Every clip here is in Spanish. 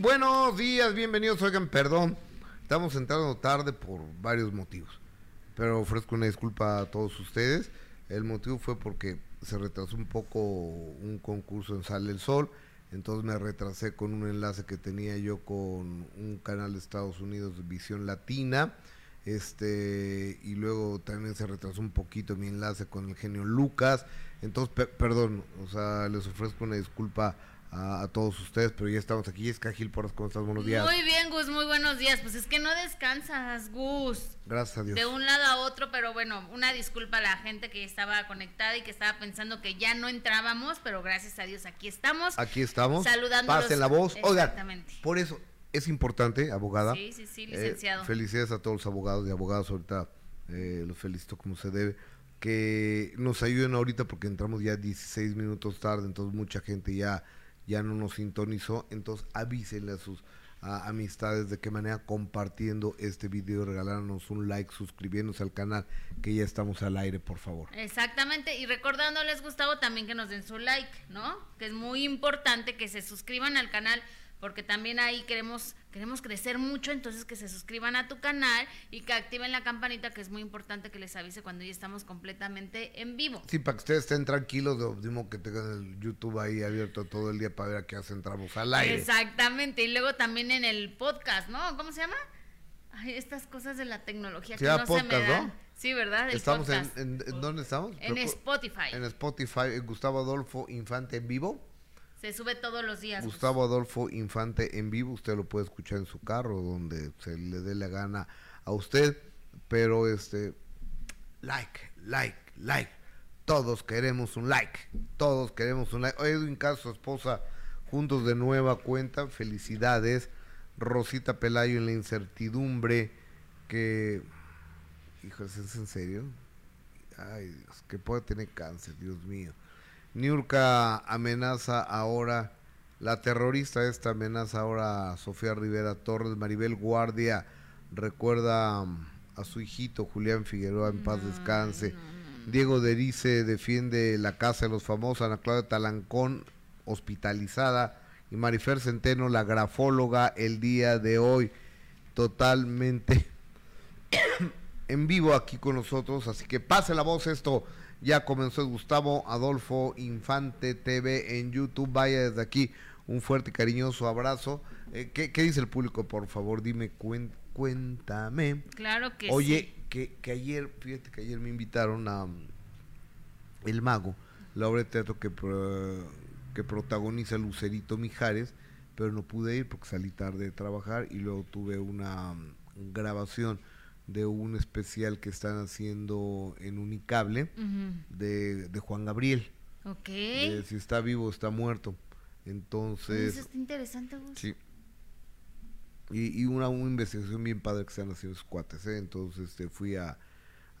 buenos días, bienvenidos. Oigan, perdón, estamos entrando tarde por varios motivos, pero ofrezco una disculpa a todos ustedes. El motivo fue porque se retrasó un poco un concurso en Sale el Sol, entonces me retrasé con un enlace que tenía yo con un canal de Estados Unidos, Visión Latina, este y luego también se retrasó un poquito mi enlace con el genio Lucas, entonces perdón, o sea, les ofrezco una disculpa a, todos ustedes, pero ya estamos aquí. Es Cajil por ¿cómo estás? Buenos días. Muy bien, Gus, muy buenos días. Pues es que no descansas, Gus. Gracias a Dios. De un lado a otro, pero bueno, una disculpa a la gente que estaba conectada y que estaba pensando que ya no entrábamos, pero gracias a Dios aquí estamos. Aquí estamos. Saludando. Pasen la voz. Oigan, por eso es importante, abogada. Sí, sí, sí, licenciado. Eh, felicidades a todos los abogados y abogadas. Ahorita eh, los felicito como se debe que nos ayuden ahorita porque entramos ya 16 minutos tarde, entonces mucha gente ya ya no nos sintonizó, entonces avísenle a sus amistades de qué manera compartiendo este video, regalándonos un like, suscribiéndose al canal, que ya estamos al aire, por favor. Exactamente, y recordándoles, Gustavo, también que nos den su like, ¿no? Que es muy importante que se suscriban al canal porque también ahí queremos queremos crecer mucho, entonces que se suscriban a tu canal y que activen la campanita, que es muy importante que les avise cuando ya estamos completamente en vivo. Sí, para que ustedes estén tranquilos, de que tengan el YouTube ahí abierto todo el día para ver a qué hacen entramos al aire. Exactamente, y luego también en el podcast, ¿no? ¿Cómo se llama? Ay, estas cosas de la tecnología que no se me dan. Sí, ¿verdad? estamos En, en, ¿Dónde estamos? En Spotify. En Spotify, Gustavo Adolfo Infante en vivo. Se sube todos los días. Gustavo Adolfo Infante en vivo, usted lo puede escuchar en su carro, donde se le dé la gana a usted, pero este, like, like, like, todos queremos un like, todos queremos un like. Edwin Caso, esposa, juntos de nueva cuenta, felicidades. Rosita Pelayo en la incertidumbre, que, hijos, ¿es en serio? Ay Dios, que puede tener cáncer, Dios mío. Niurka amenaza ahora, la terrorista esta amenaza ahora a Sofía Rivera Torres, Maribel Guardia recuerda um, a su hijito Julián Figueroa en paz descanse. Diego Derice defiende la casa de los famosos, Ana Claudia Talancón hospitalizada. Y Marifer Centeno, la grafóloga, el día de hoy totalmente en vivo aquí con nosotros, así que pase la voz esto ya comenzó Gustavo Adolfo Infante TV en YouTube. Vaya desde aquí un fuerte y cariñoso abrazo. Eh, ¿qué, dice el público, por favor? Dime, cuéntame. Claro que Oye, que, que ayer, fíjate que ayer me invitaron a mm, El Mago, la obra de teatro que, que protagoniza Lucerito Mijares, pero no pude ir porque salí tarde de trabajar y luego tuve una mm, grabación de un especial que están haciendo en Unicable de, de, Juan Gabriel. Ok. si está vivo o está muerto. Entonces... Eso está interesante, Sí. Y, y una, investigación bien padre que están haciendo esos cuates, ¿eh? Entonces este, fui a,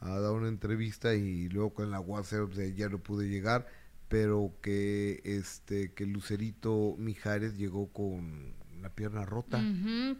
dar una entrevista y luego con la WhatsApp ya no pude llegar, pero que este que Lucerito Mijares llegó con la pierna rota.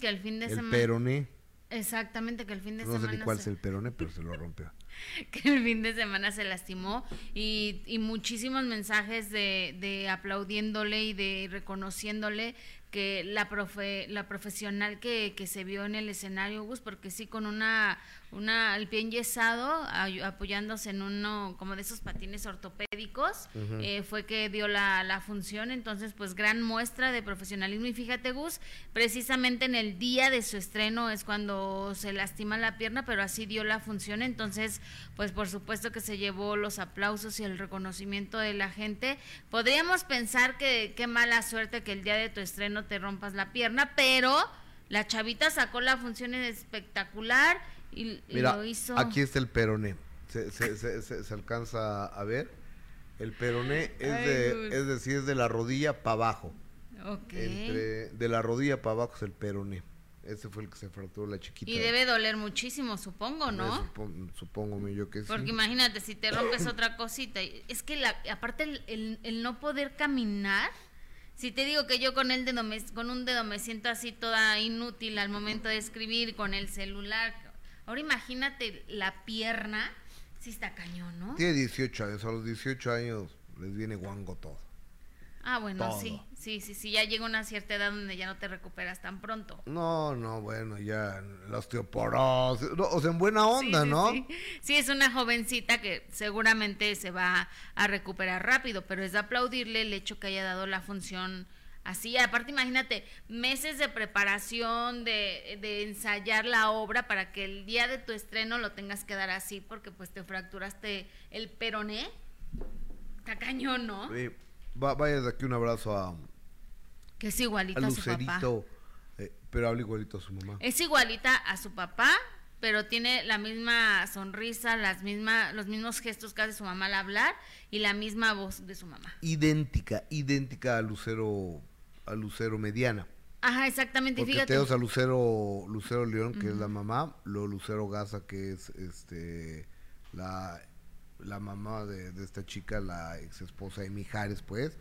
que al fin de el semana... peroné Exactamente, que el fin de semana. No sé ni cuál es el perone, pero se lo rompió. que el fin de semana se lastimó y, y muchísimos mensajes de, de aplaudiéndole y de reconociéndole que la profe, la profesional que, que se vio en el escenario, Gus, porque sí con una, una el pie enyesado, apoyándose en uno como de esos patines ortopédicos, eh, fue que dio la, la función, entonces pues gran muestra de profesionalismo. Y fíjate Gus, precisamente en el día de su estreno es cuando se lastima la pierna, pero así dio la función, entonces pues por supuesto que se llevó los aplausos y el reconocimiento de la gente. Podríamos pensar que qué mala suerte que el día de tu estreno te rompas la pierna, pero la chavita sacó la función espectacular y, lo hizo. Aquí está el peroné. Se, se, se, alcanza a ver. El peroné es, de, es decir, es de la rodilla para abajo. Entre, de la rodilla para abajo es el peroné. Ese fue el que se fracturó la chiquita. Y debe doler muchísimo, supongo, ¿no? supongo yo que sí. Porque imagínate, si te rompes otra cosita. Es que la, aparte el, el no poder caminar si te digo que yo con el dedo con un dedo me siento así toda inútil al momento de escribir con el celular. Ahora imagínate la pierna, si está cañón, ¿no? Tiene 18 años, a los 18 años les viene guango todo. Ah, bueno, sí, sí, sí, sí, ya llega una cierta edad donde ya no te recuperas tan pronto. No, no, bueno, ya la osteoporosis, o sea, en buena onda, ¿no? Sí. sí. es una jovencita que seguramente se va a recuperar rápido, pero es de aplaudirle el hecho que haya dado la función así. Aparte, imagínate, meses de preparación, de, de ensayar la obra para que el día de tu estreno lo tengas que dar así, porque pues te fracturaste el peroné. Está cañón, ¿no? Vaya de aquí un abrazo a. Que es igualita a, su papá. Eh, pero habla igualito a su mamá. Es igualita a su papá, pero tiene la misma sonrisa, las misma, los mismos gestos que hace su mamá al hablar y la misma voz de su mamá. Idéntica, idéntica a Lucero, a Lucero Mediana. Ajá, exactamente. Porque Fíjate. a Lucero, Lucero León, que es la mamá, luego Lucero Gaza, que es este la la mamá de, esta chica, la ex esposa de Mijares, pues,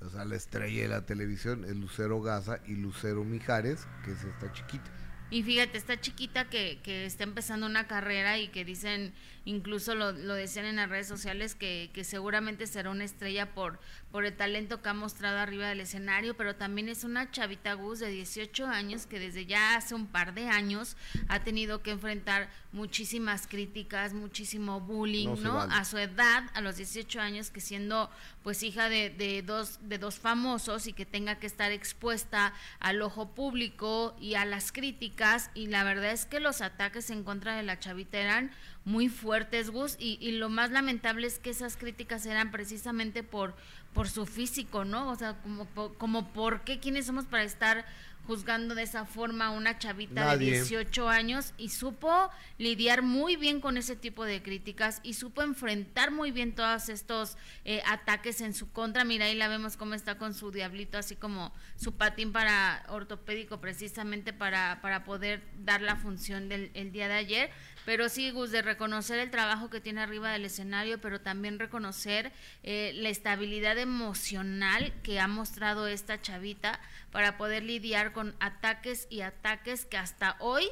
o sea, la estrella de la televisión es Lucero Gaza y Lucero Mijares, que es esta chiquita. Y fíjate, esta chiquita que, que está empezando una carrera y que dicen, incluso lo, lo decían en las redes sociales, que, que, seguramente será una estrella por, por el talento que ha mostrado arriba del escenario, pero también es una chavita Gus de 18 años que desde ya hace un par de años ha tenido que enfrentar muchísimas críticas, muchísimo bullying, ¿no? A su edad, a los 18 años, que siendo pues hija de, de, dos, de dos famosos y que tenga que estar expuesta al ojo público y a las críticas, y la verdad es que los ataques en contra de la chavita eran muy fuertes, Gus, y, y lo más lamentable es que esas críticas eran precisamente por por su físico, ¿no? O sea, como, como por qué, quiénes somos para estar juzgando de esa forma a una chavita de 18 años y supo lidiar muy bien con ese tipo de críticas y supo enfrentar muy bien todos estos eh, ataques en su contra. Mira, ahí la vemos cómo está con su diablito, así como su patín para ortopédico precisamente para, para poder dar la función del el día de ayer. Pero sí, Gus, de reconocer el trabajo que tiene arriba del escenario, pero también reconocer eh, la estabilidad emocional que ha mostrado esta chavita para poder lidiar con ataques y ataques que hasta hoy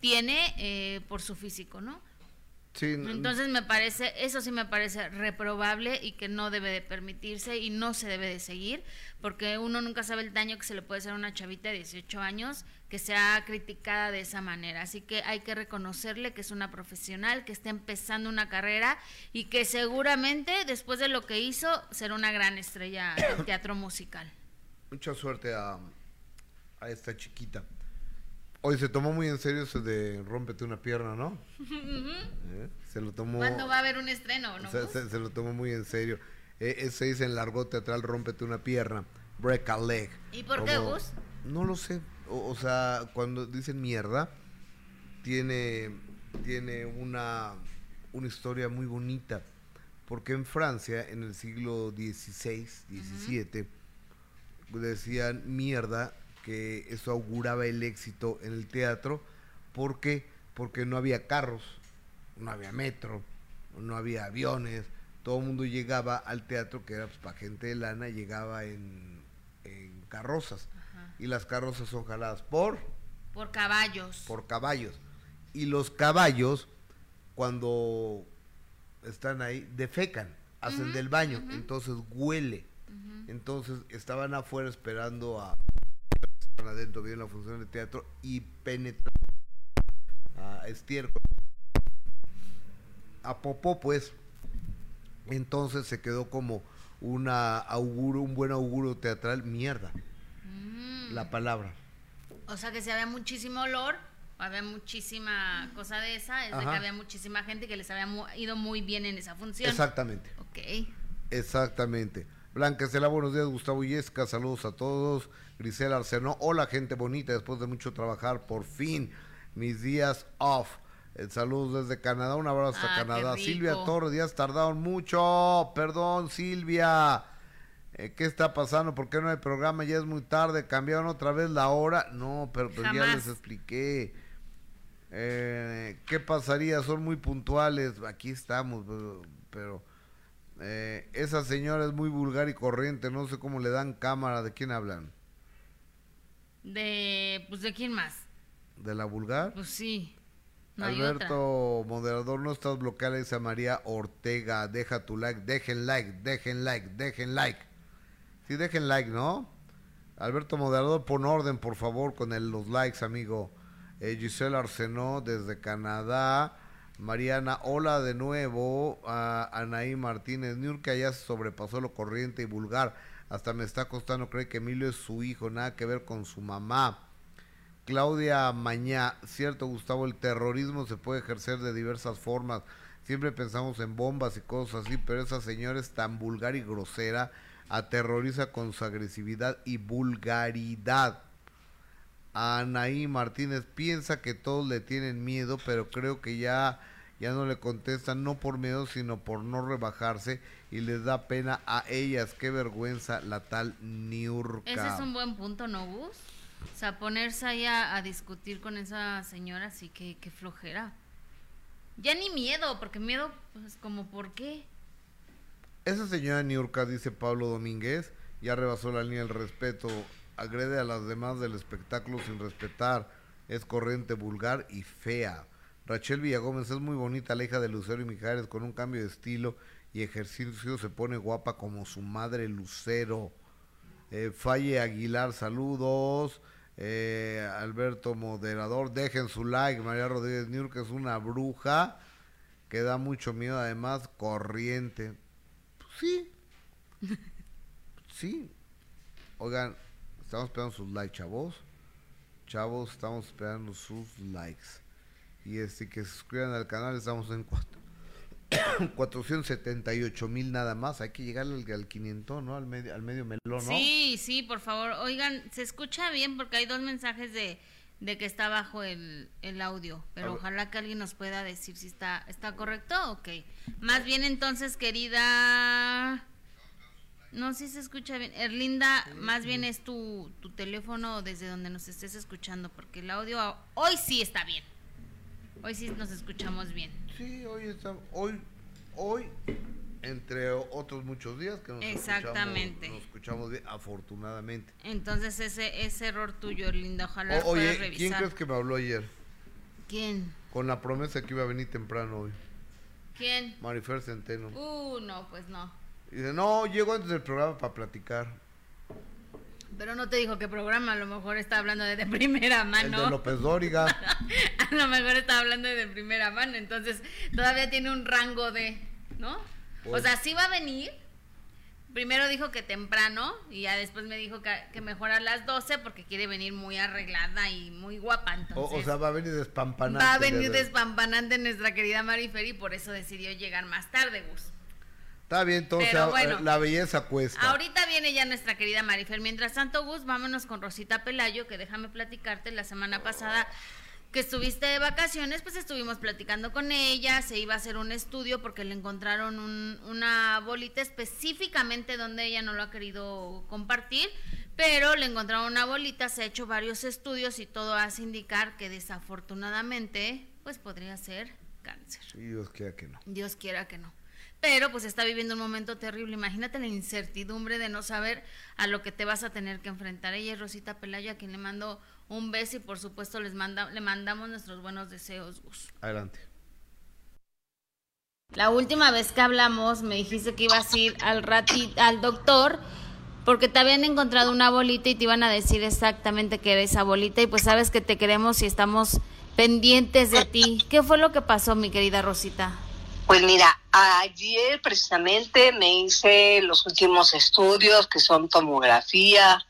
tiene eh, por su físico, ¿no? Entonces me parece, eso sí me parece reprobable y que no debe de permitirse y no se debe de seguir, porque uno nunca sabe el daño que se le puede hacer a una chavita de 18 años que sea criticada de esa manera. Así que hay que reconocerle que es una profesional, que está empezando una carrera y que seguramente después de lo que hizo será una gran estrella del teatro musical. Mucha suerte a, a esta chiquita. Hoy se tomó muy en serio eso de rómpete una pierna, ¿no? ¿Eh? Se lo tomó. ¿Cuándo va a haber un estreno, no? se, lo tomó muy en serio. Eh, se dice en largo teatral rómpete una pierna, break a leg. ¿Y por qué, Gus? No lo sé. O, sea, cuando dicen mierda, tiene, tiene una, una historia muy bonita. Porque en Francia, en el siglo XVI, XVII, decían mierda que eso auguraba el éxito en el teatro. ¿Por qué? Porque no había carros, no había metro, no había aviones. Todo el mundo llegaba al teatro, que era pues, para gente de lana, llegaba en, carrozas. Y las carrozas son jaladas por... Por caballos. Por caballos. Y los caballos, cuando están ahí, defecan, hacen del baño, entonces huele. Entonces estaban afuera esperando a adentro, viene la función de teatro y penetra a estiércol, a popó, pues. Entonces se quedó como una auguro, un buen auguro teatral, mierda. La palabra. O sea que si había muchísimo olor, había muchísima cosa de esa, es de que había muchísima gente que les había ido muy bien en esa función. Exactamente. Ok. Exactamente. Blanca Estela, buenos días. Gustavo Yesca, saludos a todos. Grisela Arceno, hola gente bonita, después de mucho trabajar, por fin, mis días off. El saludo desde Canadá, un abrazo hasta ah, Canadá. Silvia Torres, días tardaron mucho. Perdón, Silvia. Eh, ¿Qué está pasando? ¿Por qué no hay programa? Ya es muy tarde. ¿Cambiaron otra vez la hora? No, pero, pues ya les expliqué. Eh, ¿Qué pasaría? Son muy puntuales. Aquí estamos, pero eh, esa señora es muy vulgar y corriente, no sé cómo le dan cámara, ¿de quién hablan? De, pues, ¿de quién más? ¿De la vulgar? Pues sí. Alberto, moderador, no estás bloqueada, dice María Ortega, deja tu like, dejen like, dejen like, dejen like. Sí, dejen like, ¿no? Alberto Moderador, pon orden, por favor, con el, los likes, amigo. Eh, Giselle Arsenó, desde Canadá. Mariana, hola de nuevo. a Anaí Martínez, Nurka ya se sobrepasó lo corriente y vulgar. Hasta me está costando creer que Emilio es su hijo, nada que ver con su mamá. Claudia Mañá, cierto Gustavo, el terrorismo se puede ejercer de diversas formas. Siempre pensamos en bombas y cosas así, pero esa señora es tan vulgar y grosera, aterroriza con su agresividad y vulgaridad. Anaí Martínez piensa que todos le tienen miedo, pero creo que ya, ya no le contestan, no por miedo, sino por no rebajarse y les da pena a ellas. Qué vergüenza la tal Niurka. Ese es un buen punto, ¿no, Gus? O sea, ponerse ahí a, discutir con esa señora, sí que, que flojera. Ya ni miedo, porque miedo, pues como, ¿por qué? Esa señora Niurka, dice Pablo Domínguez, ya rebasó la línea del respeto, agrede a las demás del espectáculo sin respetar, es corriente, vulgar y fea. Rachel Villagómez es muy bonita, la hija de Lucero y Mijares, con un cambio de estilo y ejercicio se pone guapa como su madre Lucero. Eh, Falle Aguilar, saludos. Eh, Alberto Moderador, dejen su like. María Rodríguez que es una bruja que da mucho miedo, además, corriente. Sí. sí. Oigan, estamos esperando sus likes, chavos. Chavos, estamos esperando sus likes. Y este que se suscriban al canal, estamos en cuatro 478 mil nada más. Hay que llegar al, al 500, ¿no? Al medio, al medio melón, ¿no? Sí, sí, por favor. Oigan, se escucha bien porque hay dos mensajes de, de que está bajo el, el audio. Pero ojalá que alguien nos pueda decir si está, está correcto. Ok. Más bien entonces, querida... No, sí se escucha bien. Erlinda, más bien es tu, tu teléfono desde donde nos estés escuchando, porque el audio hoy sí está bien. Hoy sí nos escuchamos bien. Sí, hoy está, hoy, hoy, entre otros muchos días que nos Exactamente. Escuchamos, nos escuchamos bien, afortunadamente. Entonces ese, ese error tuyo, Linda, ojalá o, Oye, revisar. ¿quién crees que me habló ayer? ¿Quién? Con la promesa que iba a venir temprano hoy. ¿Quién? Marifer Centeno. Uh, no, pues no. Y dice, no, llego antes del programa para platicar. Pero no te dijo qué programa, a lo mejor está hablando de, primera mano. El de López Dóriga. a lo mejor está hablando de, primera mano, entonces todavía tiene un rango de, ¿no? O sea, sí va a venir. Primero dijo que temprano y ya después me dijo que, que mejor a las 12 porque quiere venir muy arreglada y muy guapa. Entonces, o, sea, va a venir despampanante. Va a venir despampanante nuestra querida Marifer y por eso decidió llegar más tarde, Gus. Está bien, entonces la belleza cuesta. Ahorita viene ya nuestra querida Marifer. Mientras tanto, Gus, vámonos con Rosita Pelayo, que déjame platicarte, la semana pasada que estuviste de vacaciones, pues estuvimos platicando con ella, se iba a hacer un estudio porque le encontraron una bolita específicamente donde ella no lo ha querido compartir, pero le encontraron una bolita, se ha hecho varios estudios y todo hace indicar que desafortunadamente, pues podría ser cáncer. Dios quiera que no. Dios quiera que no pero pues está viviendo un momento terrible. Imagínate la incertidumbre de no saber a lo que te vas a tener que enfrentar. Ella es Rosita Pelayo, a quien le mando un beso y por supuesto les manda, le mandamos nuestros buenos deseos, Gus. Adelante. La última vez que hablamos me dijiste que ibas a ir al ratito, al doctor porque te habían encontrado una bolita y te iban a decir exactamente qué era esa bolita y pues sabes que te queremos y estamos pendientes de ti. ¿Qué fue lo que pasó, mi querida Rosita? Pues mira, ayer precisamente me hice los últimos estudios que son tomografía,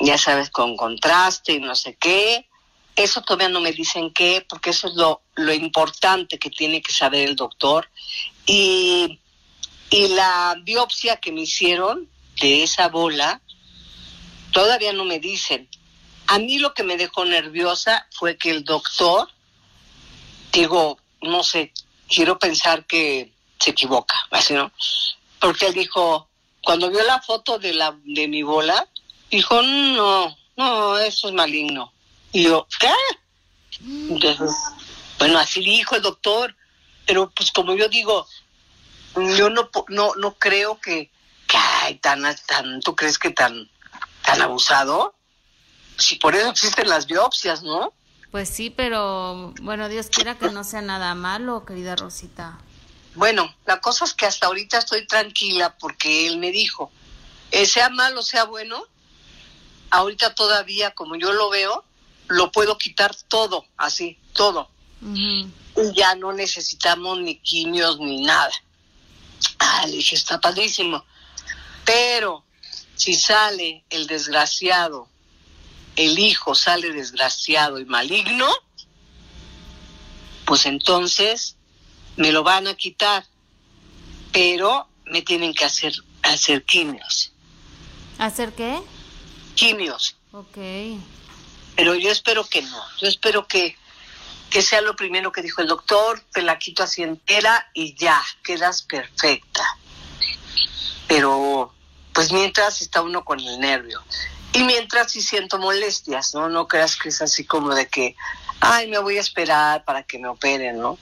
ya sabes, con contraste y no sé qué. Eso todavía no me dicen qué, porque eso es lo, lo importante que tiene que saber el doctor. Y, y la biopsia que me hicieron de esa bola, todavía no me dicen. A mí lo que me dejó nerviosa fue que el doctor, digo, no sé, quiero pensar que se equivoca, así no, porque él dijo, cuando vio la foto de la de mi bola, dijo, no, no, eso es maligno. Y yo, ¿qué? Entonces, bueno, así dijo el doctor, pero pues como yo digo, yo no no no creo que, que ay, tan tan tú crees que tan tan abusado si por eso existen las biopsias no pues sí, pero bueno, Dios quiera que no sea nada malo, querida Rosita. Bueno, la cosa es que hasta ahorita estoy tranquila porque él me dijo, eh, sea malo, sea bueno, ahorita todavía, como yo lo veo, lo puedo quitar todo, así, todo. Y ya no necesitamos ni quimios ni nada. Ah, le dije, está padrísimo. Pero si sale el desgraciado, el hijo sale desgraciado y maligno, pues entonces me lo van a quitar. Pero me tienen que hacer, hacer quimios. ¿Hacer qué? Quimios. Ok. Pero yo espero que no. Yo espero que, que sea lo primero que dijo el doctor, te la quito así entera y ya, quedas perfecta. Pero, pues mientras está uno con el nervio. Y mientras sí siento molestias, ¿no? No creas que es así como de que, ay, me voy a esperar para que me operen, ¿no?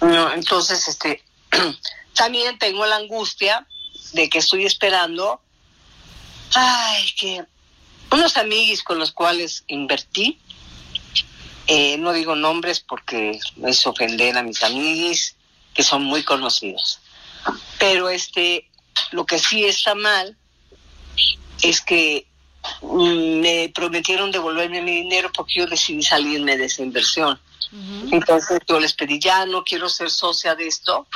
no entonces, este, también tengo la angustia de que estoy esperando, ay, que unos amiguis con los cuales invertí, eh, no digo nombres porque es ofender a mis amiguis, que son muy conocidos. Pero este, lo que sí está mal es que mm, me prometieron devolverme mi dinero porque yo decidí salirme de esa inversión. Entonces yo les pedí, ya no quiero ser socia de esto,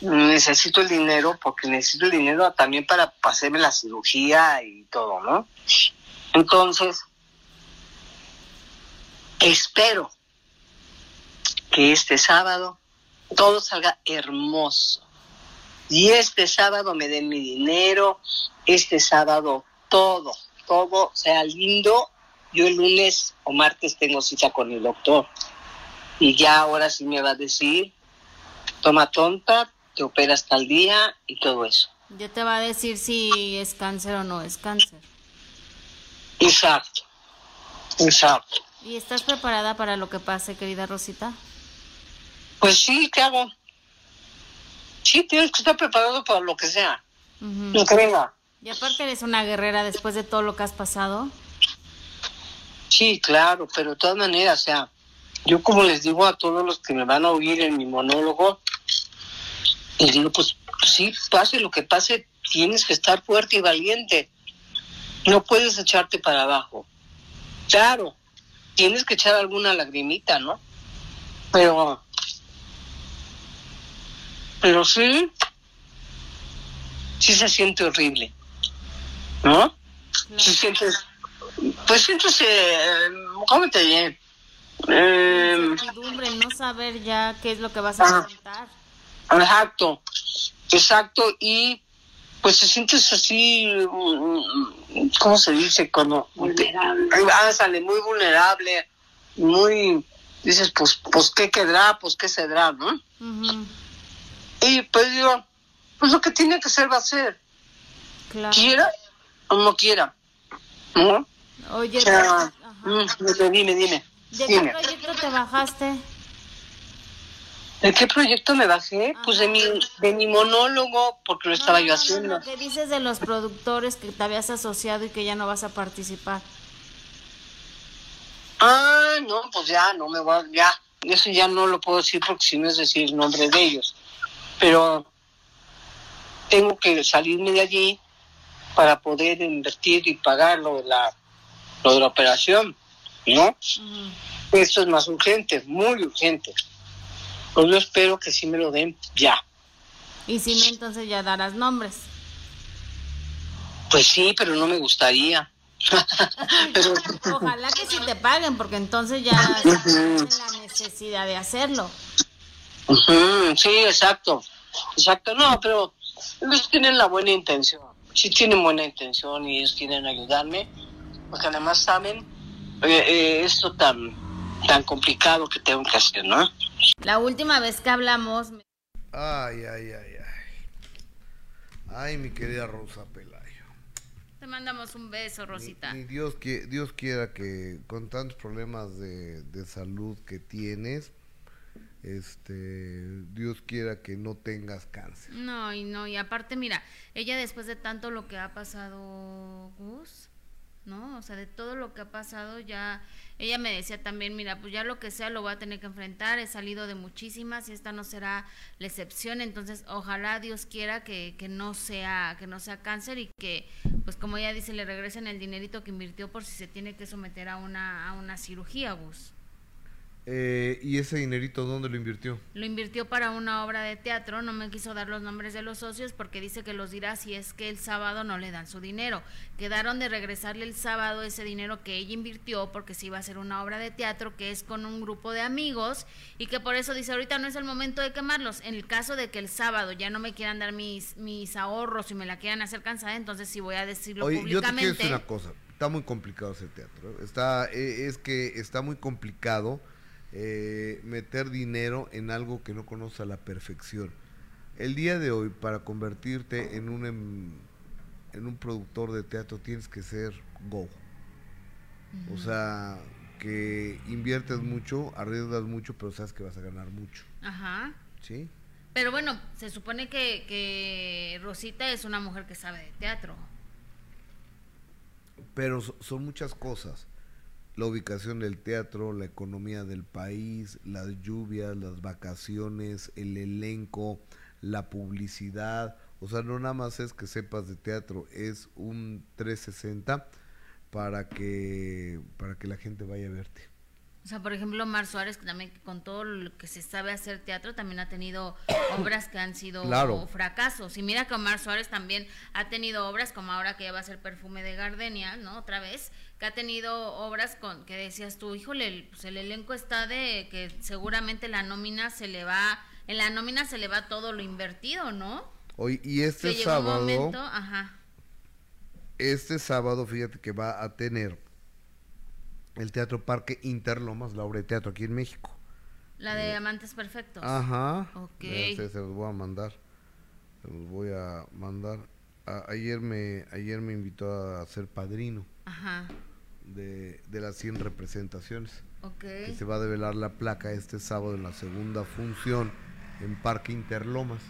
necesito el dinero porque necesito el dinero también para hacerme la cirugía y todo, ¿no? Entonces, espero que este sábado todo salga hermoso. Y este sábado me den mi dinero, este sábado todo, todo sea lindo. Yo el lunes o martes tengo cita con el doctor. Y ya ahora sí me va a decir, toma tonta, te operas tal día y todo eso. Ya te va a decir si es cáncer o no es cáncer. Exacto, exacto. ¿Y estás preparada para lo que pase, querida Rosita? Pues sí, ¿qué hago? Sí, tienes que estar preparado para lo que sea. Que venga. Y aparte eres una guerrera después de todo lo que has pasado. Sí, claro, pero de todas maneras, o sea, yo como les digo a todos los que me van a oír en mi monólogo, les digo, pues, sí, pase lo que pase, tienes que estar fuerte y valiente. No puedes echarte para abajo. Claro, tienes que echar alguna lagrimita, ¿no? Pero, pero sí, sí se siente horrible, ¿no? Sí sientes, pues sientes, eh, ¿cómo te diré? Eh, no saber ya qué es lo que vas a enfrentar. Exacto, exacto, y pues te sientes así, ¿cómo se dice? Cuando vulnerable. Ah, sale muy vulnerable, muy, dices, pues, pues, ¿qué quedará? Pues, ¿qué será? ¿no? Y pues digo, pues lo que tiene que ser va a ser. Quiera o no quiera. ¿no? Oye, mm, dime, dime. ¿De qué proyecto te bajaste? ¿De qué proyecto me bajé? Pues de mi, de mi monólogo, porque lo estaba yo haciendo. ¿Qué dices de los productores que te habías asociado y que ya no vas a participar? Ah, no, pues ya, no me voy a, ya, eso ya no lo puedo decir porque si no es decir el nombre de ellos. Pero tengo que salirme de allí para poder invertir y pagar lo de la, lo de la operación, ¿no? Esto es más urgente, muy urgente. Pues yo espero que sí me lo den ya. Y si no, entonces ya darás nombres. Pues sí, pero no me gustaría. Ojalá que sí te paguen, porque entonces ya la necesidad de hacerlo. Sí, exacto. Exacto, no, pero ellos tienen la buena intención. Sí tienen buena intención y ellos quieren ayudarme, porque además saben eh, eh, esto tan, tan complicado que tengo que hacer, ¿no? La última vez que hablamos... Ay, ay, ay, ay. Ay, mi querida Rosa Pelayo. Te mandamos un beso, Rosita. Ni, Dios, que, Dios quiera que con tantos problemas de, de salud que tienes, este Dios quiera que no tengas cáncer. No, y no, y aparte, mira, ella después de tanto lo que ha pasado, Gus, ¿no? O sea, de todo lo que ha pasado ya, ella me decía también, mira, pues ya lo que sea lo voy a tener que enfrentar, he salido de muchísimas y esta no será la excepción, entonces ojalá Dios quiera que, que no sea, que no sea cáncer y que, pues como ella dice, le regresen el dinerito que invirtió por si se tiene que someter a una, a una cirugía, Gus. Eh, ¿Y ese dinerito dónde lo invirtió? Lo invirtió para una obra de teatro, no me quiso dar los nombres de los socios porque dice que los dirá si es que el sábado no le dan su dinero. Quedaron de regresarle el sábado ese dinero que ella invirtió porque se iba a hacer una obra de teatro que es con un grupo de amigos y que por eso dice ahorita no es el momento de quemarlos. En el caso de que el sábado ya no me quieran dar mis, mis ahorros y me la quieran hacer cansada, entonces sí voy a decirlo Oye, yo te públicamente. quiero decir una cosa, está muy complicado ese teatro. ¿eh? Está, eh, es que está muy complicado eh, meter dinero en algo que no conoce a la perfección. El día de hoy, para convertirte en un, em- en un productor de teatro, tienes que ser go. O sea, que inviertes mucho, arriesgas mucho, pero sabes que vas a ganar mucho. Ajá. ¿Sí? Pero bueno, se supone que, que Rosita es una mujer que sabe de teatro. Pero so- son muchas cosas. La ubicación del teatro, la economía del país, las lluvias, las vacaciones, el elenco, la publicidad. O sea, no nada más es que sepas de teatro, es un 360 para que, para que la gente vaya a verte. O sea, por ejemplo, Mar Suárez, que también con todo lo que se sabe hacer teatro, también ha tenido obras que han sido Claro. fracasos. Y mira que Omar Suárez también ha tenido obras, como ahora que ya va a ser Perfume de Gardenia, ¿no? Otra vez, que ha tenido obras con que decías tú, híjole, el- pues el elenco está de que seguramente la nómina se le va, en la nómina se le va todo lo invertido, ¿no? Hoy, y este que sábado, momento, ajá. este sábado, fíjate que va a tener el Teatro Parque Interlomas, la obra de teatro aquí en México. La de Amantes Perfectos. Ajá. Ok. Se los voy a mandar. Se los voy a mandar. A- ayer me ayer me invitó a ser padrino Ajá. De, de las 100 representaciones. Ok. Que se va a develar la placa este sábado en la segunda función en Parque Interlomas.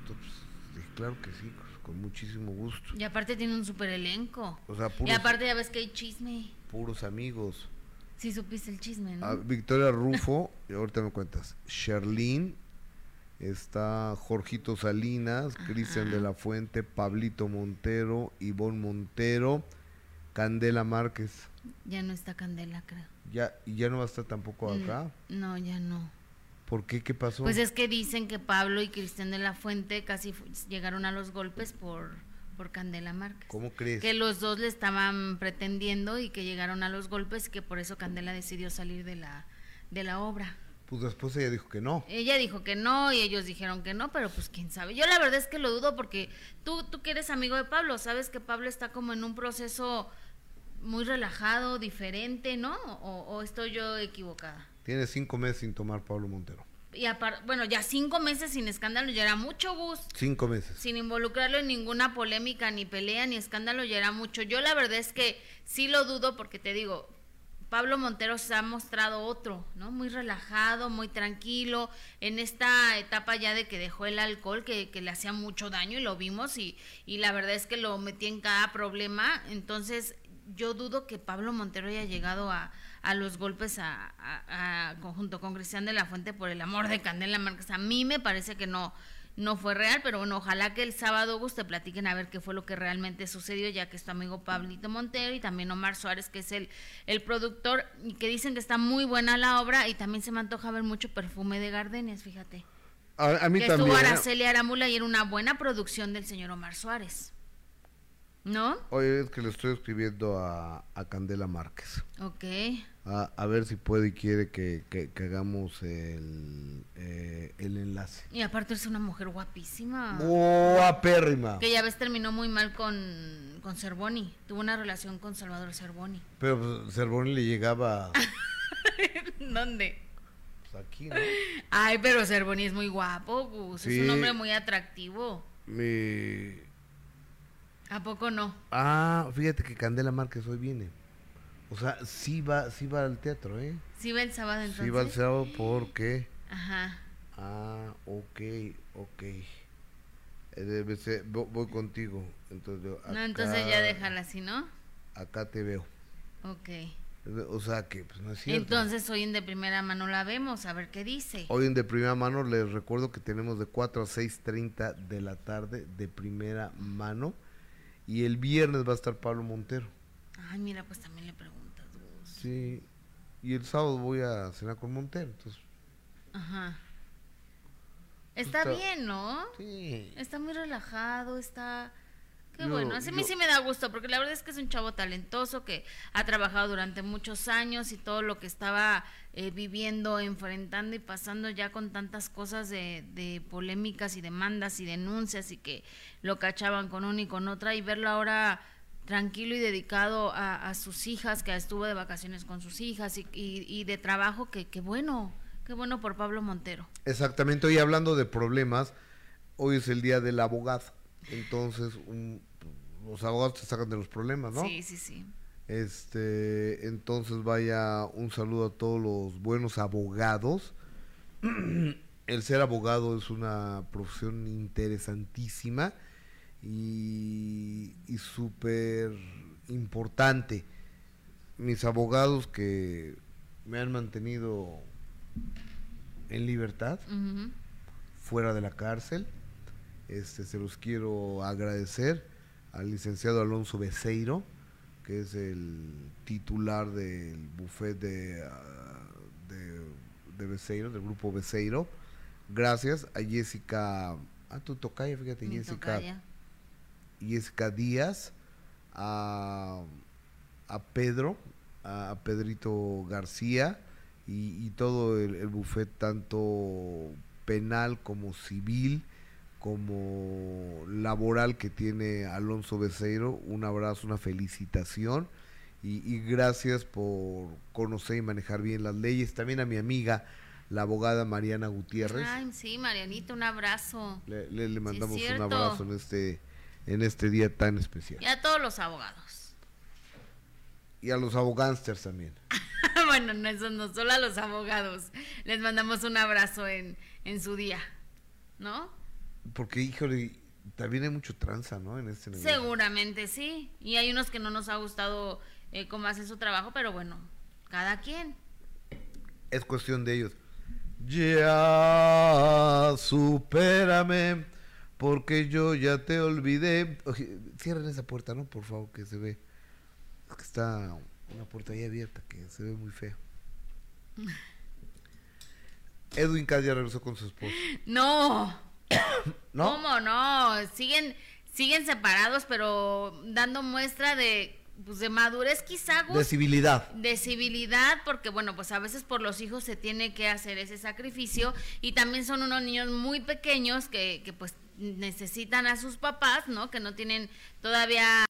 Entonces, dije, claro que sí, pues, con muchísimo gusto. Y aparte tiene un super elenco. O sea, Y puros, aparte ya ves que hay chisme. puros amigos. Sí supiste el chisme, ¿no? Ah, Victoria Rufo, y ahorita me cuentas. Sherlyn, está Jorgito Salinas, Cristian de la Fuente, Pablito Montero, Ivonne Montero, Candela Márquez. Ya no está Candela, creo. Ya, y ya no va a estar tampoco Mm, acá. No, ya no. ¿Por qué? ¿Qué pasó? Pues es que dicen que Pablo y Cristian de la Fuente casi llegaron a los golpes por, por Candela Márquez. ¿Cómo crees? Que los dos le estaban pretendiendo y que llegaron a los golpes y que por eso Candela decidió salir de la, de la obra. Pues después ella dijo que no. Ella dijo que no y ellos dijeron que no, pero pues quién sabe. Yo la verdad es que lo dudo porque tú, tú que eres amigo de Pablo, sabes que Pablo está como en un proceso muy relajado, diferente, ¿no? ¿O, o estoy yo equivocada? Tiene cinco meses sin tomar Pablo Montero. Y aparte, bueno, ya cinco meses sin escándalo ya era mucho gusto. Cinco meses. Sin involucrarlo en ninguna polémica, ni pelea, ni escándalo, ya era mucho. Yo la verdad es que sí lo dudo porque te digo, Pablo Montero se ha mostrado otro, ¿no? Muy relajado, muy tranquilo, en esta etapa ya de que dejó el alcohol que, que le hacía mucho daño y lo vimos y, y la verdad es que lo metí en cada problema. Entonces yo dudo que Pablo Montero haya llegado a, a los golpes a, a- a- junto con Cristian de la Fuente por el amor de Candela Márquez. A mí me parece que no, no fue real, pero bueno, ojalá que el sábado Gus, te platiquen a ver qué fue lo que realmente sucedió, ya que es tu amigo Pablito Montero y también Omar Suárez, que es el, el productor, y que dicen que está muy buena la obra y también se me antoja ver mucho perfume de gardenias, fíjate. A, a mí que también. estuvo ¿eh? Araceli Arámbula y era una buena producción del señor Omar Suárez. ¿No? Oye, es que le estoy escribiendo a, a Candela Márquez. Ok. A, a ver si puede y quiere que, que- que hagamos el, eh, el enlace. Y aparte es una mujer guapísima. Guapérrima. Que ya ves terminó muy mal con, con Cervoni. Tuvo una relación con Salvador Cervoni. Pero pues, Cervoni le llegaba ¿Dónde? pues, aquí, ¿no? Ay, pero Cervoni es muy guapo, Gus. Es Sí. un hombre muy atractivo. Mi... ¿A poco no? Ah, fíjate que Candela Márquez hoy viene. O sea, sí va, sí va al teatro, ¿eh? Sí va el sábado entonces. Sí va al sábado porque... Ajá. Ah, ok, ok. Eh, debe ser- vo- voy contigo. Entonces, yo No, entonces ya acá- déjala así, ¿no? acá te veo. Ok. O sea que pues, no es cierto. Entonces hoy en de primera mano la vemos, a ver qué dice. Hoy en de primera mano les recuerdo que tenemos de 4 a 6.30 de la tarde de primera mano. Y el viernes va a estar Pablo Montero. Ay, mira, pues también le preguntas. Gus. Sí. Y el sábado voy a cenar con Montero. Entonces, Ajá. Está Está- bien, ¿no? sí. Está muy relajado, está... Qué Yo- bueno, así a mí sí me da gusto, porque la verdad es que es un chavo talentoso que ha trabajado durante muchos años y todo lo que estaba eh, viviendo, enfrentando y pasando ya con tantas cosas de, de polémicas y demandas y denuncias y que lo cachaban con una y con otra y verlo ahora tranquilo y dedicado a, a sus hijas, que estuvo de vacaciones con sus hijas y, y- y de trabajo, que, que bueno, qué bueno por Pablo Montero. Exactamente. Hoy hablando de problemas, hoy es el día del abogado. Entonces, un- los abogados te sacan de los problemas, ¿no? Sí, sí, sí. Este, entonces vaya un saludo a todos los buenos abogados. El ser abogado es una profesión interesantísima y, y súper importante. Mis abogados que me han mantenido en libertad, fuera de la cárcel, este, se los quiero agradecer al licenciado Alonso Beceiro, que es el titular del buffet de, ah, de, de Beceiro, del grupo Beceiro. Gracias a Jessica, a tu tocaya, fíjate, Mi Jessica, tocaya. Jessica Díaz, a, a Pedro, a, a Pedrito García y, y todo el, el buffet, tanto penal como civil, como laboral que tiene Alonso Becerro. Un abrazo, una felicitación y, y gracias por conocer y manejar bien las leyes. También a mi amiga, la abogada Mariana Gutiérrez. Ay, sí, Marianita, un abrazo. Le, le- le mandamos un abrazo en este, en este día tan especial. Y a todos los abogados. Y a los abogánsters también. bueno, no, eso no, solo a los abogados. Les mandamos un abrazo en, en su día, ¿no? Porque, híjole, también hay mucho tranza, ¿no? En este negocio. Seguramente sí. Y hay unos que no nos ha gustado eh, cómo hacen su trabajo, pero bueno, cada quien. Es cuestión de ellos. Ya, supérame, porque yo ya te olvidé. Oye, cierren esa puerta, ¿no? Por favor, que se ve. Es que está una puerta ahí abierta, que se ve muy feo. Edwin Cass ya regresó con su esposa. No, ¿No? ¿cómo no? Siguen, siguen separados, pero dando muestra de, pues, de madurez quizá, Gus, De civilidad. de civilidad, porque bueno, pues a veces por los hijos se tiene que hacer ese sacrificio y también son unos niños muy pequeños que, que pues necesitan a sus papás, ¿no? Que no tienen todavía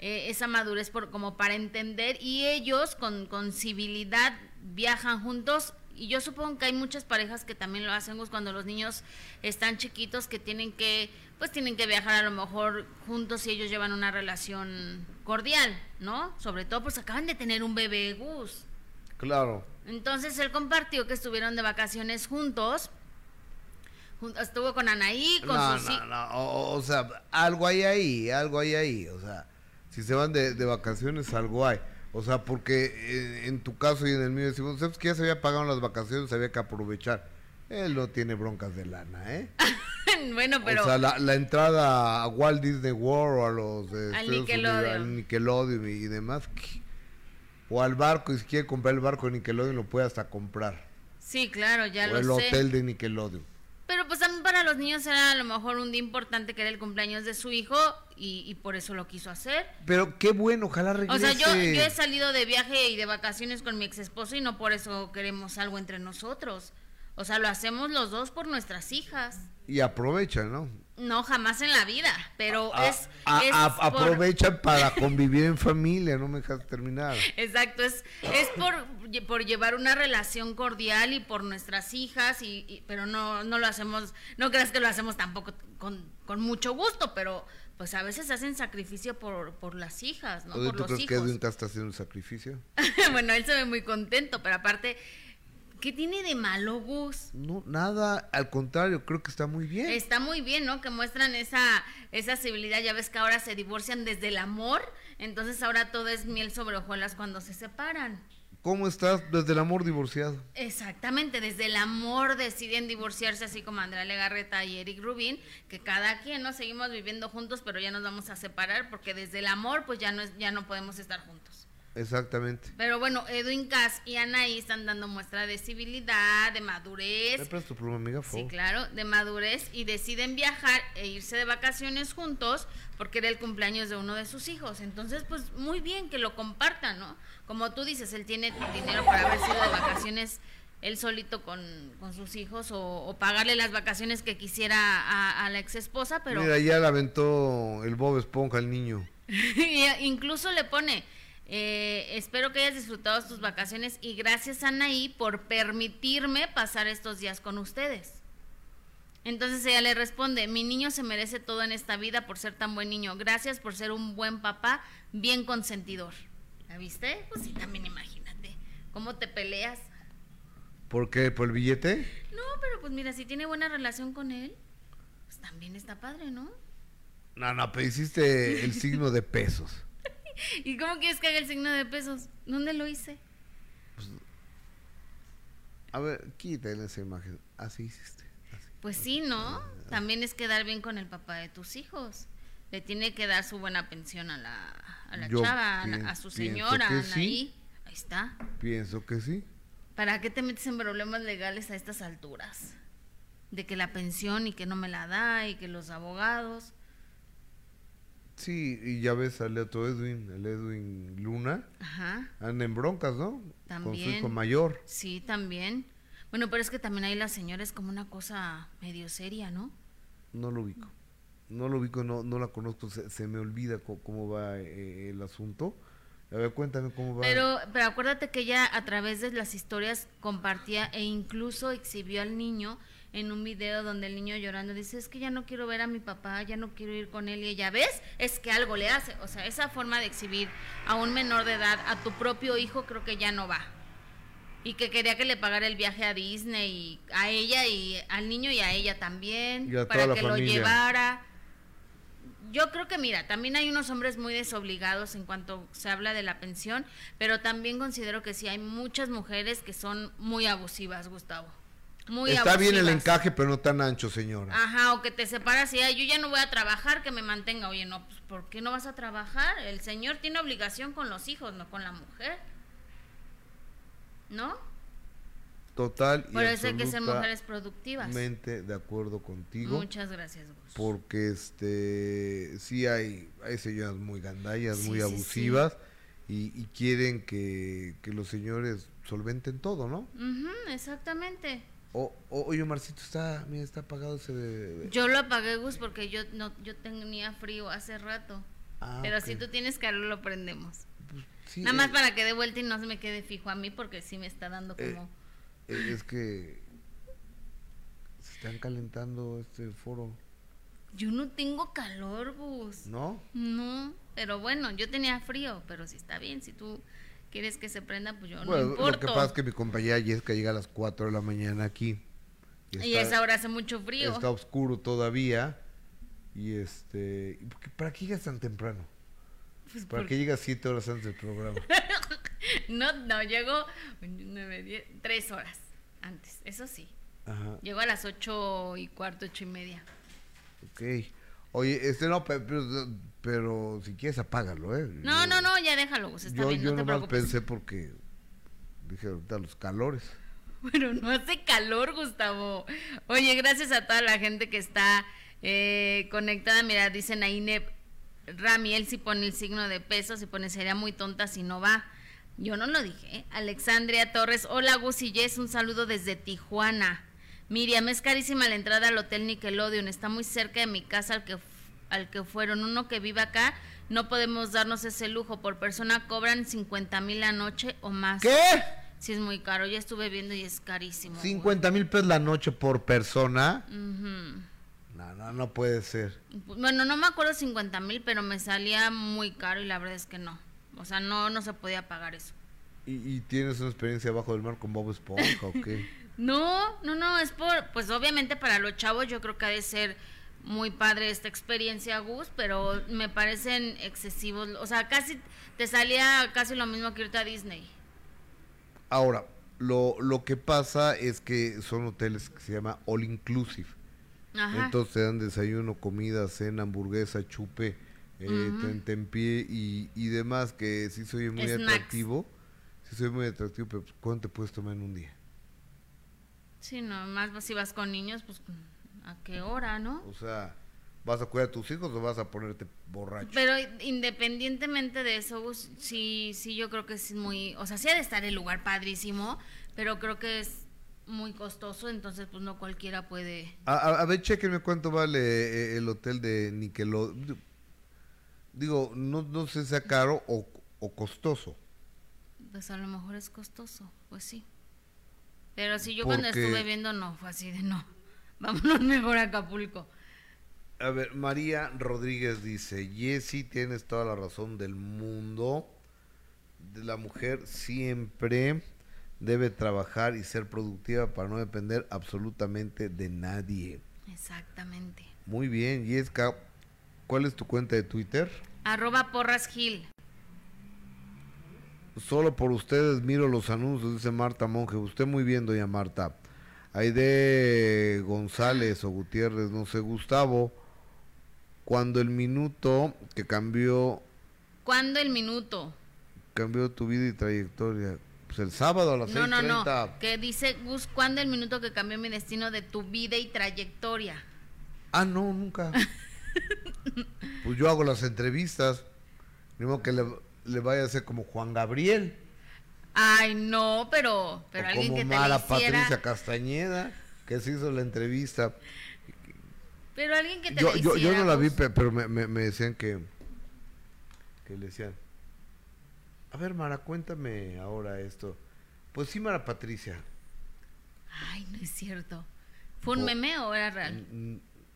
eh, esa madurez por, como para entender y ellos con, con civilidad viajan juntos y yo supongo que hay muchas parejas que también lo hacen pues, cuando los niños están chiquitos que tienen que pues tienen que viajar a lo mejor juntos y ellos llevan una relación cordial, ¿no? Sobre todo pues acaban de tener un bebé Gus. Claro. Entonces él compartió que estuvieron de vacaciones juntos. Jun- Estuvo con Anaí, con no, sus no, no, o, o sea, algo hay ahí, algo hay ahí, o sea, si se van de, de vacaciones, algo hay. O sea, porque eh, en tu caso y en el mío decimos, ¿sabes que ya se había pagado las vacaciones, había que aprovechar? Él no tiene broncas de lana, ¿eh? bueno, pero o sea, la, la entrada a Walt Disney World o a los eh, Al Nickelodeon. Unidos, al Nickelodeon y, y demás, ¿qué? o al barco, y si quiere comprar el barco de Nickelodeon, lo puede hasta comprar. sí, claro, ya o lo el sé. hotel de Nickelodeon. Pero pues también para los niños era a lo mejor un día importante que era el cumpleaños de su hijo y, y por eso lo quiso hacer. Pero qué bueno, ojalá O regrese. sea, yo, yo he salido de viaje y de vacaciones con mi ex esposo y no por eso queremos algo entre nosotros. O sea, lo hacemos los dos por nuestras hijas. Y aprovecha, ¿no? No, jamás en la vida, pero A- es... a- es a- por- aprovechan para convivir en familia, no me dejas terminar. Exacto, es, es por, por llevar una relación cordial y por nuestras hijas, y, y- pero no, no lo hacemos, no creas que lo hacemos tampoco con, con mucho gusto, pero pues a veces hacen sacrificio por, por las hijas, ¿no? Oye, por ¿Tú los crees que hijos. Edwin está haciendo un sacrificio? bueno, él se ve muy contento, pero aparte, ¿qué tiene de malo Gus? No, nada, al contrario, creo que está muy bien. Está muy bien, ¿no? Que muestran esa, esa civilidad. Ya ves que ahora se divorcian desde el amor entonces ahora todo es miel sobre hojuelas cuando se separan. ¿Cómo estás desde el amor divorciado? Exactamente, desde el amor deciden divorciarse, así como Andrea Legarreta y Eric Rubin, que cada quien no seguimos viviendo juntos, pero ya nos vamos a separar porque desde el amor pues ya no, es, ya no podemos estar juntos. Exactamente. Pero bueno, Edwin Cass y Anaí están dando muestra de civilidad, de madurez. ¿Me tu pluma, amiga? Por Sí, claro, de madurez y deciden viajar e irse de vacaciones juntos porque era el cumpleaños de uno de sus hijos. Entonces, pues muy bien que lo compartan, ¿no? Como tú dices, él tiene dinero para haber sido de vacaciones él solito con, con sus hijos o, o pagarle las vacaciones que quisiera a, a la ex esposa, pero Mira, ya le aventó el Bob Esponja al niño. incluso le pone, eh, espero que hayas disfrutado tus vacaciones y gracias Anaí por permitirme pasar estos días con ustedes. Entonces ella le responde, mi niño se merece todo en esta vida por ser tan buen niño. Gracias por ser un buen papá, bien consentidor. ¿La viste? Pues sí, también imagínate. ¿Cómo te peleas? ¿Por qué? ¿Por el billete? No, pero pues mira, si tiene buena relación con él, pues también está padre, ¿no? No, no, pero hiciste el signo de pesos. ¿Y cómo quieres que haga el signo de pesos? ¿Dónde lo hice? A ver, quítale esa imagen. Así hiciste. así. Pues sí, ¿no? También es quedar bien con el papá de tus hijos. Le tiene que dar su buena pensión a la, a la Yo chava, a, la- pien- a su señora, Anaí. sí. Ahí está. Pienso que sí. ¿Para qué te metes en problemas legales a estas alturas? De que la pensión y que no me la da y que los abogados. Sí, y ya ves al otro Edwin, el Edwin Luna. Ajá. Anda en broncas, ¿no? Con su También. hijo mayor. Sí, también. Bueno, pero es que también ahí la señora es como una cosa medio seria, ¿no? No lo ubico. No lo ubico, no, no la conozco. Se, se me olvida cómo va eh, el asunto. A ver, cuéntame cómo va. Pero, pero acuérdate que ella a través de las historias compartía e incluso exhibió al niño en un video donde el niño llorando dice, es que ya no quiero ver a mi papá, ya no quiero ir con él y ella, ¿ves? Es que algo le hace. O sea, esa forma de exhibir a un menor de edad, a tu propio hijo, creo que ya no va. Y que quería que le pagara el viaje a Disney, y a ella y al niño y a ella también, Y a para que lo llevara. Yo creo que, mira, también hay unos hombres muy desobligados en cuanto se habla de la pensión, pero también considero que sí hay muchas mujeres que son muy abusivas, Gustavo. Muy Está bien el encaje, pero no tan ancho, señora. Ajá, o que te separas y "Ay, yo ya no voy a trabajar, que me mantenga. Oye, no, pues ¿por qué no vas a trabajar? El señor tiene obligación con los hijos, no con la mujer. ¿No? Total y Por eso hay que ser mujeres productivas. de acuerdo contigo. Muchas gracias, Gus. Porque este sí hay, hay señoras muy gandallas, Sí, muy sí, sí. abusivas Y, y quieren que, que los señores solventen todo, ¿no? Ujú, exactamente. O, o- oye, Marcito, está, mira, está apagado ese de... Yo lo apagué, Gus, porque yo no yo tenía frío hace rato. Ah, Pero si tú tienes calor, lo prendemos. Pues, sí, Nada más eh, para que de vuelta y no se me quede fijo a mí, porque sí me está dando Eh, como... eh, es que se están calentando este foro, Yo no tengo calor, Gus. ¿no? No, pero bueno, yo tenía frío, pero si está bien, si tú quieres que se prenda, pues yo Bueno, no lo importa. que pasa es que mi compañera Jessica llega a las 4 de la mañana aquí. y a esa hora hace mucho frío. Está oscuro todavía. Y este. ¿y ¿Para qué llegas tan temprano? Pues ¿Para por- qué llegas 7 horas antes del programa? No, no, llego nueve, diez, tres horas antes, eso sí. Ajá, Llego a las ocho y cuarto, ocho y media. ok. Oye, este no, pe- pero, pero si quieres apágalo, ¿eh? No, Yo- no, no, ya déjalo, Gus, está Yo, bien, yo no te nomás preocupes. pensé porque. Dije, ahorita los calores. Pero no hace calor, Gustavo. Oye, gracias a toda la gente que está eh, conectada. Mira, dicen ahí Neb Rami, él sí pone el signo de pesos y pone sería muy tonta si no va. Yo no lo dije. ¿eh? Alexandria Torres, hola Gus y Jess, un saludo desde Tijuana. Miriam, es carísima la entrada al Hotel Nickelodeon, está muy cerca de mi casa al que, al que fueron. Uno que vive acá, no podemos darnos ese lujo. Por persona cobran 50 mil la noche o más. ¿Qué? Sí, es muy caro. Ya estuve viendo y es carísimo. güey. 50 mil pesos la noche por persona. No, no, no puede ser. Bueno, no me acuerdo 50 mil, pero me salía muy caro y la verdad es que no. O sea, no, no se podía pagar eso. ¿Y, y tienes una experiencia bajo del mar con Bob Esponja o qué? No, no, no, es por, pues obviamente para los chavos yo creo que ha de ser muy padre esta experiencia, Gus, pero me parecen excesivos. O sea, casi te salía casi lo mismo que irte a Disney. Ahora, lo, lo que pasa es que son hoteles que se llama All Inclusive. Ajá. Entonces te dan desayuno, comida, cena, hamburguesa, chupe, eh, Ujú. tentempié y, y demás, que sí se oye muy Snacks. atractivo. Sí se oye muy atractivo, pero pues, ¿cuánto te puedes tomar en un día? Sí, no, más si vas con niños, pues a qué hora, ¿no? O sea, ¿vas a cuidar a tus hijos o vas a ponerte borracho? Pero independientemente de eso, Gus, sí, sí, yo creo que es muy, o sea, sí ha de estar el lugar padrísimo, pero creo que es muy costoso, entonces pues no cualquiera puede. A, a- a ver, chequenme cuánto vale eh, el hotel de Nickelodeon. Digo, no, no sé si sea caro o, o costoso. Pues a lo mejor es costoso, pues sí. Pero sí, yo cuando estuve viendo, no, fue así de no. Vámonos mejor a Acapulco. A ver, María Rodríguez dice, Jessy, tienes toda la razón del mundo. La mujer siempre debe trabajar y ser productiva para no depender absolutamente de nadie. Exactamente. Muy bien, Yesca, ¿cuál es tu cuenta de Twitter? Arroba Porras Gil. Solo por ustedes miro los anuncios, dice Marta Monge. Usted muy bien, doña Marta. Aide González o Gutiérrez, no sé, Gustavo. Cuando el minuto que cambió, ¿Cuándo el minuto? cambió tu vida y trayectoria. Pues el sábado a las No, no, no. 6:30. Que dice Gus, ¿cuándo el minuto que cambió mi destino de tu vida y trayectoria? Ah, no, nunca. pues yo hago las entrevistas. Modo que le, le vaya a hacer como Juan Gabriel. Ay, no, pero, pero o alguien como que te le hiciera. Patricia Castañeda, que se hizo la entrevista. Pero alguien que te yo, le yo, yo no la vi, pero me, me- me decían que, que le decían, a ver Mara, cuéntame ahora esto. Pues sí, Mara Patricia, Ay, no es cierto. ¿Fue un O- meme o era real?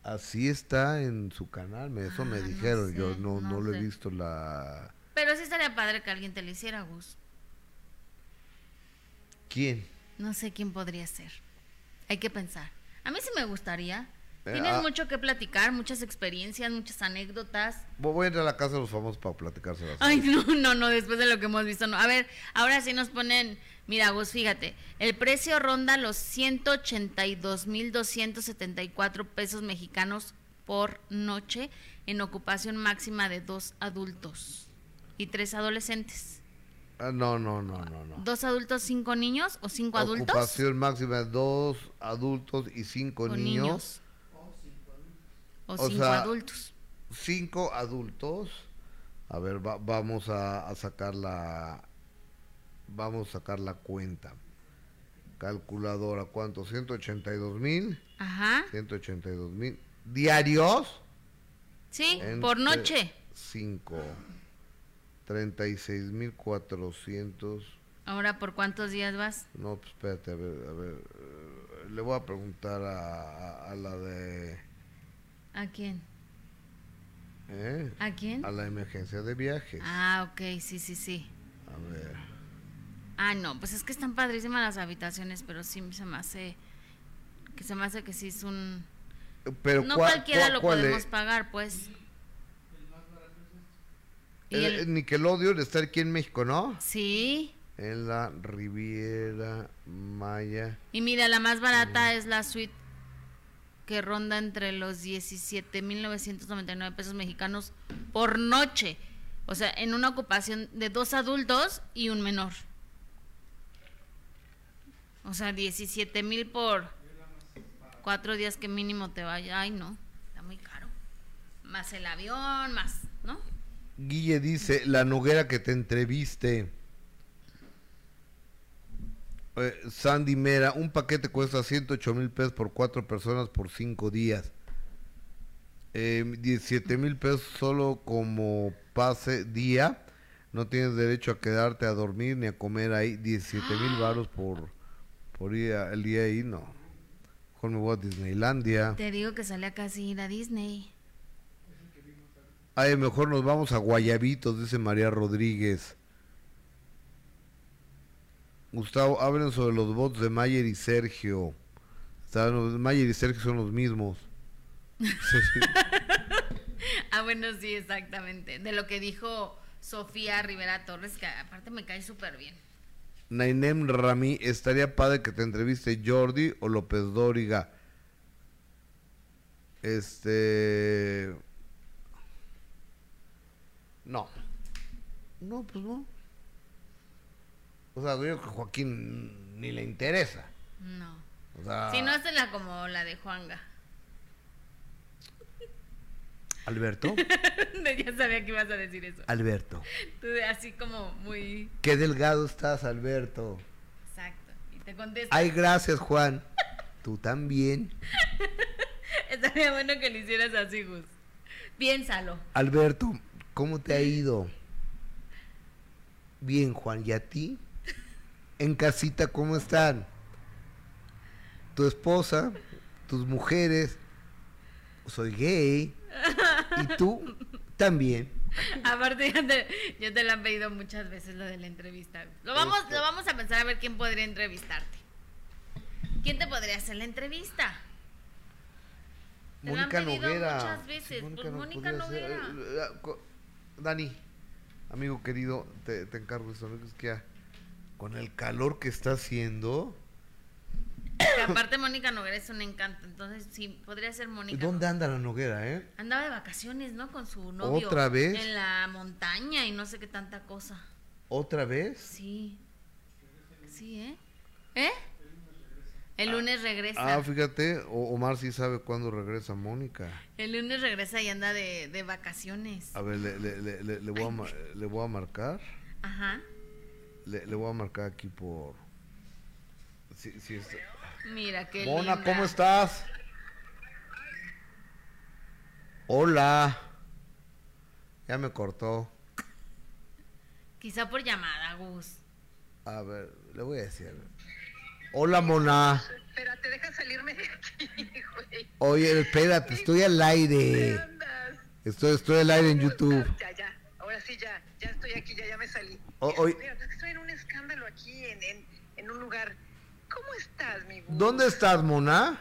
así está en su canal, eso me Ah, no dijeron, yo no, no, lo he visto la... Pero sí estaría padre que alguien te lo hiciera, Gus. ¿Quién? No sé quién podría ser. Hay que pensar. A mí sí me gustaría. Eh, Tienes ah. mucho que platicar, muchas experiencias, muchas anécdotas. Vo- Voy a entrar a la casa de los famosos para platicárselas. Ay, no, no, no, después de lo que hemos visto, no. A ver, ahora sí nos ponen, mira, Gus, fíjate, el precio ronda los 182.274 pesos mexicanos por noche en ocupación máxima de dos adultos y tres adolescentes. Ah, no, no, no, no, no. ¿Dos adultos, cinco niños o cinco adultos? Ocupación máxima, dos adultos y cinco o niños. O O cinco sea, adultos. cinco adultos. A ver, va- vamos a, a sacar la. Vamos a sacar la cuenta. Calculadora, ¿cuánto? 182 mil. Ajá. 182 mil. ¿Diarios? Sí, por noche. 5. 36 mil 400. Ahora, ¿por cuántos días vas? No, pues espérate, a ver, a ver. eh, Le voy a preguntar a, a- a la de. ¿A quién? ¿eh? ¿A quién? A la emergencia de viajes. Ah, ok, sí, sí, sí. A ver. Ah, no, pues es que están padrísimas las habitaciones, pero sí se me hace que se me hace que sí es un Pero no ¿cuál- cualquiera cuál- lo cuál podemos es? pagar, pues. Eh, el- Nickelodeon está aquí en México, ¿no? sí. En la Riviera Maya. Y mira, la más barata es la suite que ronda entre los 17.999 pesos mexicanos por noche. O sea, en una ocupación de dos adultos y un menor. O sea, 17 mil por cuatro días que mínimo te vaya. Ay, no, está muy caro. Más el avión, más, ¿no? Guille dice, la Noguera que te entreviste. Eh, Sandy Mera, un paquete cuesta 108 mil pesos por cuatro personas por cinco días. Eh, 17 mil pesos solo como pase día. No tienes derecho a quedarte a dormir ni a comer ahí. 17 mil varos por, por ir a- el día ahí, no. Mejor me voy a Disneylandia. Te digo que sale a casi ir a Disney. Ay, mejor nos vamos a Guayabitos, dice María Rodríguez. Gustavo, hablen sobre los votos de Mayer y Sergio. Mayer y Sergio son los mismos. ah, bueno, sí, exactamente. De lo que dijo Sofía Rivera Torres, que aparte me cae súper bien. Nainem Rami, estaría padre que te entreviste Jordi o López Dóriga. Este. No. No, pues no. O sea, creo que Joaquín ni le interesa. No. O sea, Si no, la como la de Juanga. Alberto. ya sabía que ibas a decir eso. Alberto. Tú así como muy... Qué delgado estás, Alberto. Exacto. Y te contesta. Ay, gracias, Juan. Tú también. Estaría bueno que lo hicieras así, Gus. Piénsalo. Alberto, ¿cómo te ha ido? Bien, Juan. ¿Y a ti? En casita, ¿cómo están? Tu esposa, tus mujeres. Soy gay. ¿Y tú? También. Aparte, ya te, lo han pedido muchas veces lo de la entrevista. Lo vamos, Este. lo vamos a pensar a ver quién podría entrevistarte. ¿Quién te podría hacer la entrevista? Te lo han Mónica pedido Noguera. muchas veces, pues, Mónica Noguera. eh, eh, co- Dani, amigo querido, te, te encargo esto. Es que ya, con el calor que está haciendo. Que aparte Mónica Noguera es un encanto, entonces sí, podría ser Mónica. ¿Dónde anda la Noguera, eh? Andaba de vacaciones, ¿no? Con su novio. ¿Otra vez? En la montaña y no sé qué tanta cosa. ¿Otra vez? Sí. Sí, ¿eh? ¿Eh? El lunes regresa. Ah, fíjate, Omar sí sabe cuándo regresa Mónica. El lunes regresa y anda de, de vacaciones. A ver, le, le, le, voy, a, le voy a marcar. Ajá. Le, le voy a marcar aquí por... Sí, sí, está- Mira qué Mona, linda. ¿cómo estás? Hola. Ya me cortó. Quizá por llamada, Gus. A ver, le voy a decir. Hola, Mona. Espérate, deja salirme de aquí, güey. Oye, espérate, estoy al ¿Dónde aire. Estoy, estoy al aire en ¿Cómo YouTube. Ya, ya. Ahora sí, ya. Ya estoy aquí, ya, ya me salí. O- que estoy en un escándalo aquí, en, en, en un lugar. ¿Cómo estás, mi? ¿Dónde estás, Mona?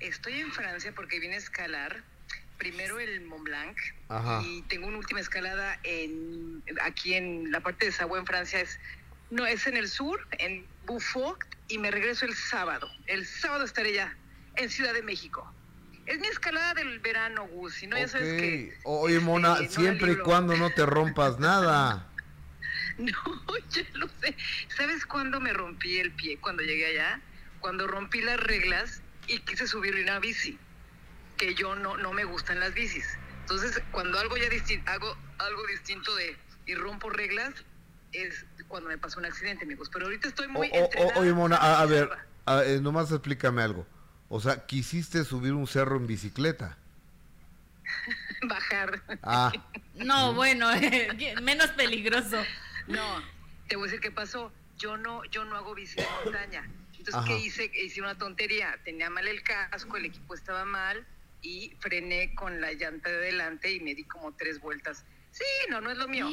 Estoy en Francia porque vine a escalar. Primero el Mont Blanc. Ajá. Y tengo una última escalada en aquí en la parte de Savoie, en Francia. Es, no, es en el sur, en Beaufort. Y me regreso el sábado. El sábado estaré ya en Ciudad de México. Es mi escalada del verano, Gus. Y no, ya sabes que. Oye, este, Mona, no siempre y cuando no te rompas nada. No, ya lo sé. ¿Sabes cuándo me rompí el pie cuando llegué allá? Cuando rompí las reglas y quise subir una bici. Que yo no, no me gustan las bicis. Entonces, cuando algo ya disti- hago algo distinto de y rompo reglas, es cuando me pasó un accidente, amigos. Pero ahorita estoy muy. o- o- entrenada oye, Mona, a, a ver, a- eh, nomás explícame algo. O sea, quisiste subir un cerro en bicicleta. Bajar. Ah, No, bueno, menos peligroso. No, te voy a decir qué pasó. Yo no, yo no hago bici de montaña. Entonces, Ajá. ¿qué hice? Hice una tontería. Tenía mal el casco, el equipo estaba mal y frené con la llanta de delante y me di como tres vueltas. Sí, no, no es lo mío.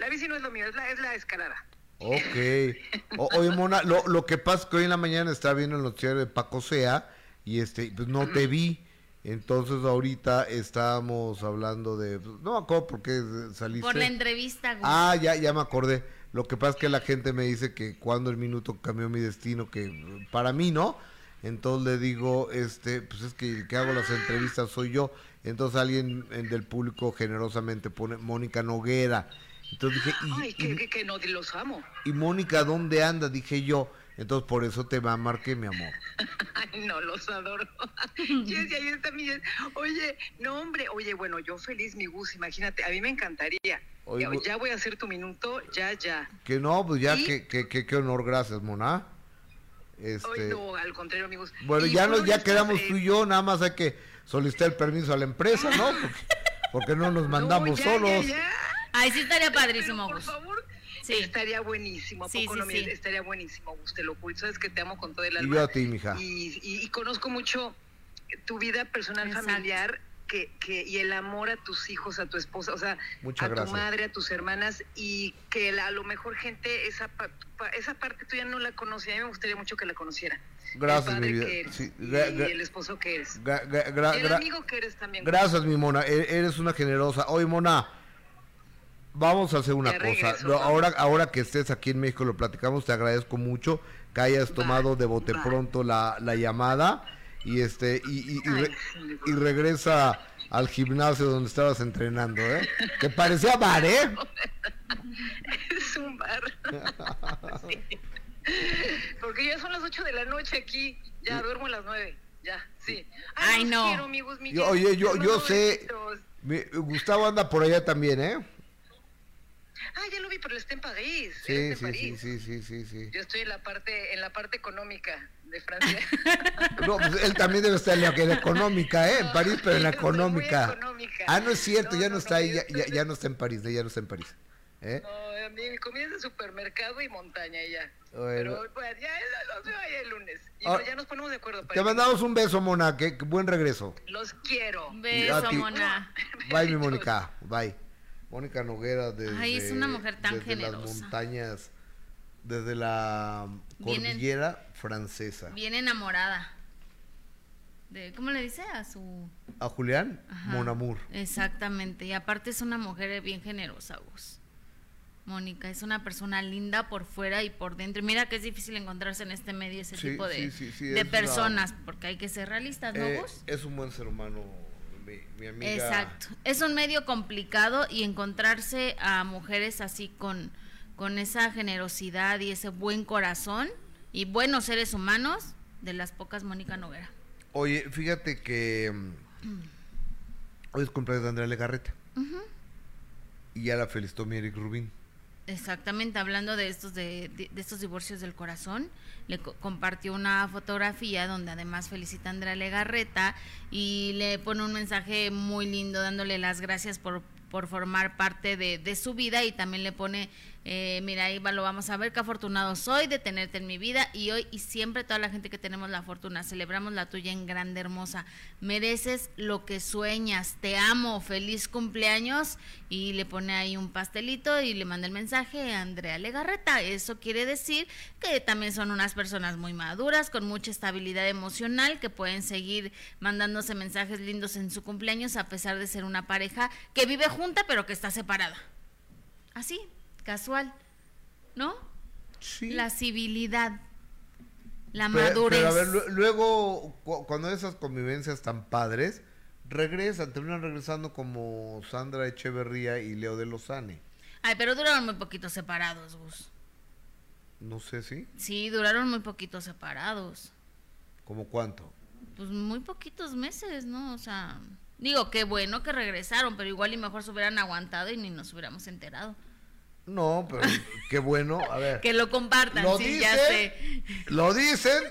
La bici no es lo mío, es la, es la escalada. ok. O- oye, Mona, lo, lo que pasa es que hoy en la mañana estaba viendo el noticiario de Paco Sea y este, pues no te vi. Entonces ahorita estábamos hablando de, pues, no me acuerdo por qué saliste. Por la entrevista, Gus. Ah, ya, ya me acordé. Lo que pasa es que la gente me dice que cuando el minuto cambió mi destino, que para mí no. Entonces le digo, este, pues es que el que hago las entrevistas soy yo. Entonces alguien en- del público generosamente pone Mónica Noguera. Entonces dije, ¿y, Ay, y- que, que, no, los amo. y Mónica dónde anda? Dije yo. Entonces por eso te va a marqué, mi amor. Ay, no, los adoro. Yes, y ahí está mi Yes. Oye, no, hombre, oye, bueno, yo feliz, mi Gus, imagínate, a mí me encantaría. Oye, ya, voy a hacer tu minuto, ya, ya. Que no, pues ya, que, que, que- qué honor, gracias, Mona. Este, no, al contrario, amigos. Bueno, Y ya fueron ya quedamos eh, tú y yo, nada más hay que solicitar el permiso a la empresa, ¿no? Porque, porque no nos mandamos no, ya, solos. ya, ya. Ay, sí estaría padrísimo, por favor, Sí. estaría buenísimo. ¿A Sí, poco sí, no. Estaría buenísimo, Gus, te lo juro. Sabes que te amo con todo el Y alma. yo a ti, mija. Y, y- y conozco mucho tu vida personal, Exacto. familiar, que, que, y el amor a tus hijos, a tu esposa, o sea, Muchas a gracias. tu madre, a tus hermanas, y que la- a lo mejor gente, esa, pa- pa- esa parte tuya no la conocía, a mí me gustaría mucho que la conociera. Gracias, el padre mi vida. que eres, Sí, y, el esposo que eres. Gra- gra- el amigo que eres también. Gracias, mi mona. E- Eres una generosa. Oye, mona, vamos a hacer una cosa. ahora, ahora que estés aquí en México, lo platicamos. Te agradezco mucho que hayas tomado de bote pronto la, la llamada y este y, y- y Ay, re- regresa al gimnasio donde estabas entrenando, ¿eh? Que parecía bar, ¿eh? Es un bar. Sí. Porque ya son las 8 de la noche aquí. Ya duermo a las 9. Ya, sí. Ay, los no. quiero, amigos míos. Yo- oye, yo- yo sé- Gustavo anda por allá también, ¿eh? Ah, ya lo vi, pero él está en París. Sí, está en sí, sí, París. sí, sí, sí, sí. Yo estoy en la parte, en la parte económica de Francia. No, pues él también debe estar en la, en la económica, ¿eh? En París, pero en la económica. económica. Ah, no es cierto, No, ya no, no, está no, ahí, ya, no está en París, ya no está en París. ¿eh? No, a mí mi comida es de supermercado y montaña y ya. Bueno. Pero pues, ya los veo ahí el lunes. Y Ah, pues, ya nos ponemos de acuerdo. para Te mandamos un beso, Mona, que, que buen regreso. Los quiero. Beso, mona. Bye, mi. Mónica, bye. Mónica Noguera desde, Ay, es una mujer tan desde las montañas, desde la Vienen- cordillera francesa. Bien enamorada. De, ¿Cómo le dice? A su... A Julián, Ajá. Mon Amour. Exactamente. Y aparte es una mujer bien generosa, Gus. Mónica es una persona linda por fuera y por dentro. Mira que es difícil encontrarse en este medio ese Sí, tipo de, sí, sí, sí, de una- personas, porque hay que ser realistas, ¿no, Eh, Gus? es un buen ser humano, mi, mi amiga. Exacto. Es un medio complicado y encontrarse a mujeres así con, con esa generosidad y ese buen corazón y buenos seres humanos, de las pocas Mónica Noguera. Oye, fíjate que mm, hoy es cumpleaños de Andrea Legarreta. Y ya la felicitó mi Eric Rubín. Exactamente, hablando de estos de, de- de estos divorcios del corazón, le co- compartió una fotografía donde además felicita a Andrea Legarreta y le pone un mensaje muy lindo dándole las gracias por, por formar parte de, de su vida y también le pone, eh, mira, va, lo vamos a ver, qué afortunado soy de tenerte en mi vida y hoy y siempre toda la gente que tenemos la fortuna, celebramos la tuya en grande, hermosa, mereces lo que sueñas, te amo, feliz cumpleaños. Y le pone ahí un pastelito y le manda el mensaje a Andrea Legarreta. Eso quiere decir que también son unas personas muy maduras, con mucha estabilidad emocional, que pueden seguir mandándose mensajes lindos en su cumpleaños a pesar de ser una pareja que vive junta pero que está separada. Así, casual, ¿no? Sí. La civilidad, la Pero- madurez. Pero a ver, lu- luego, cu- cuando esas convivencias tan padres, regresan, terminan regresando como Sandra Echeverría y Leo de Lozane. Ay, pero duraron muy poquito separados, Gus. No sé si, Sí, duraron muy poquito separados. como cuánto. Pues muy poquitos meses, ¿no? O sea, digo, qué bueno que regresaron, pero igual y mejor se hubieran aguantado y ni nos hubiéramos enterado. No, pero qué bueno. A ver, Que lo compartan, lo sí, ya dicen, sé. lo dicen,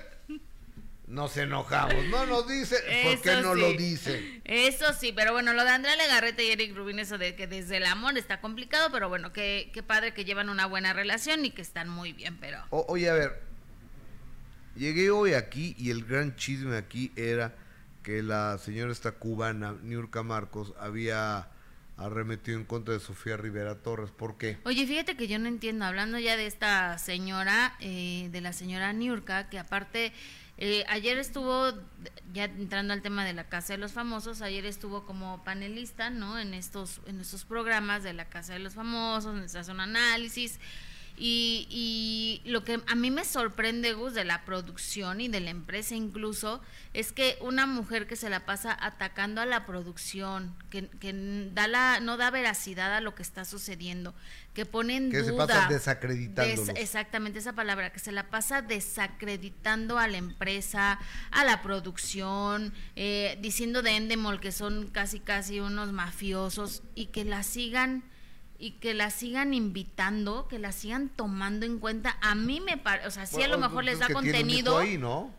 nos enojamos. No nos dicen, ¿por qué no sí. lo dicen? Eso sí, pero bueno, lo de Andrea Legarreta y Eric Rubin, eso de que desde el amor está complicado, pero bueno, qué, qué padre que llevan una buena relación y que están muy bien, pero... O- oye, a ver, llegué hoy aquí y el gran chisme aquí era que la señora esta cubana, Niurka Marcos, había arremetido en contra de Sofía Rivera Torres. ¿Por qué? Oye, fíjate que yo no entiendo, hablando ya de esta señora, eh, de la señora Niurka, que aparte, eh, ayer estuvo, ya entrando al tema de la Casa de los Famosos, ayer estuvo como panelista, ¿no? En estos, en estos programas de la Casa de los Famosos, donde se hace un análisis. Y, y lo que a mí me sorprende, Gus, de la producción y de la empresa incluso, es que una mujer que se la pasa atacando a la producción, que, que da la, no da veracidad a lo que está sucediendo, que pone en Que se duda... pasa desacreditándolos. Des- exactamente esa palabra, que se la pasa desacreditando a la empresa, a la producción, eh, diciendo de Endemol que son casi casi unos mafiosos y que la sigan y que la sigan invitando, que la sigan tomando en cuenta. A mí me parece, o sea, sí a lo mejor les es da que contenido, ahí, ¿no?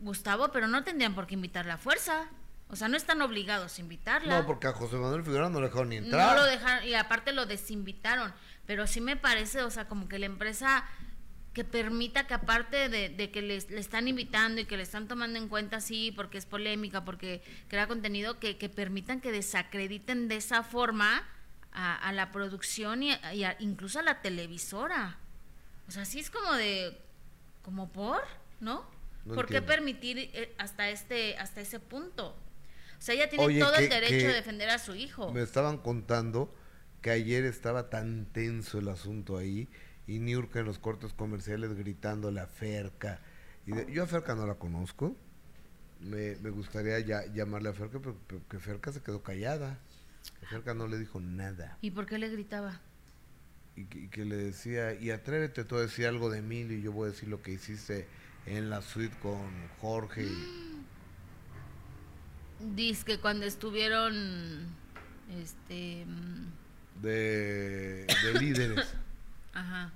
Gustavo, pero no tendrían por qué invitarla a fuerza. O sea, no están obligados a invitarla. No, porque a José Manuel Figueroa no le dejaron ni No entrar. lo dejaron, y aparte lo desinvitaron. Pero sí me parece, o sea, como que la empresa que permita que aparte de, que le están invitando y que le están tomando en cuenta, sí, porque es polémica, porque crea contenido, que, que permitan que desacrediten de esa forma a, la producción y, incluso a la televisora. O sea, sí es como de, como por, ¿no? ¿Por qué permitir eh, hasta este, hasta ese punto? O sea, ella tiene todo el derecho de defender a su hijo. Me estaban contando que ayer estaba tan tenso el asunto ahí y Niurka en los cortes comerciales gritando la Ferca. Y yo a Ferca no la conozco. Me, me gustaría ya, llamarle a Ferca, pero, que Ferca se quedó callada. Ferca no le dijo nada. ¿Y por qué le gritaba? Y que, le decía, y atrévete tú a decir algo de mí y yo voy a decir lo que hiciste en la suite con Jorge. Dice que cuando estuvieron, este... Mm, de, de líderes. Ajá.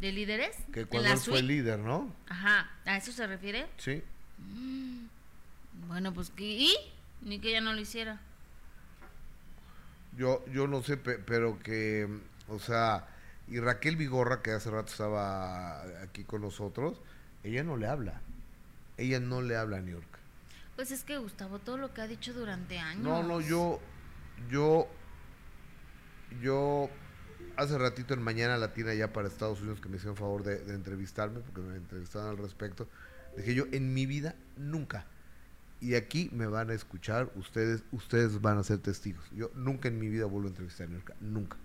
¿De líderes? Que cuando él fue líder, ¿no? Ajá. ¿A eso se refiere? Sí. Mm. Bueno, pues, ¿y? Ni que ella no lo hiciera. Yo, yo no sé, pero que, o sea, y Raquel Vigorra, que hace rato estaba aquí con nosotros, ella no le habla. Ella no le habla a New York. Pues es que Gustavo, todo lo que ha dicho durante años. No, no, yo, yo, yo hace ratito en Mañana Latina ya para Estados Unidos que me hicieron favor de, entrevistarme, porque me entrevistaron al respecto, dije yo, en mi vida nunca, y aquí me van a escuchar, ustedes ustedes van a ser testigos. Yo nunca en mi vida vuelvo a entrevistar a Nurka, nunca.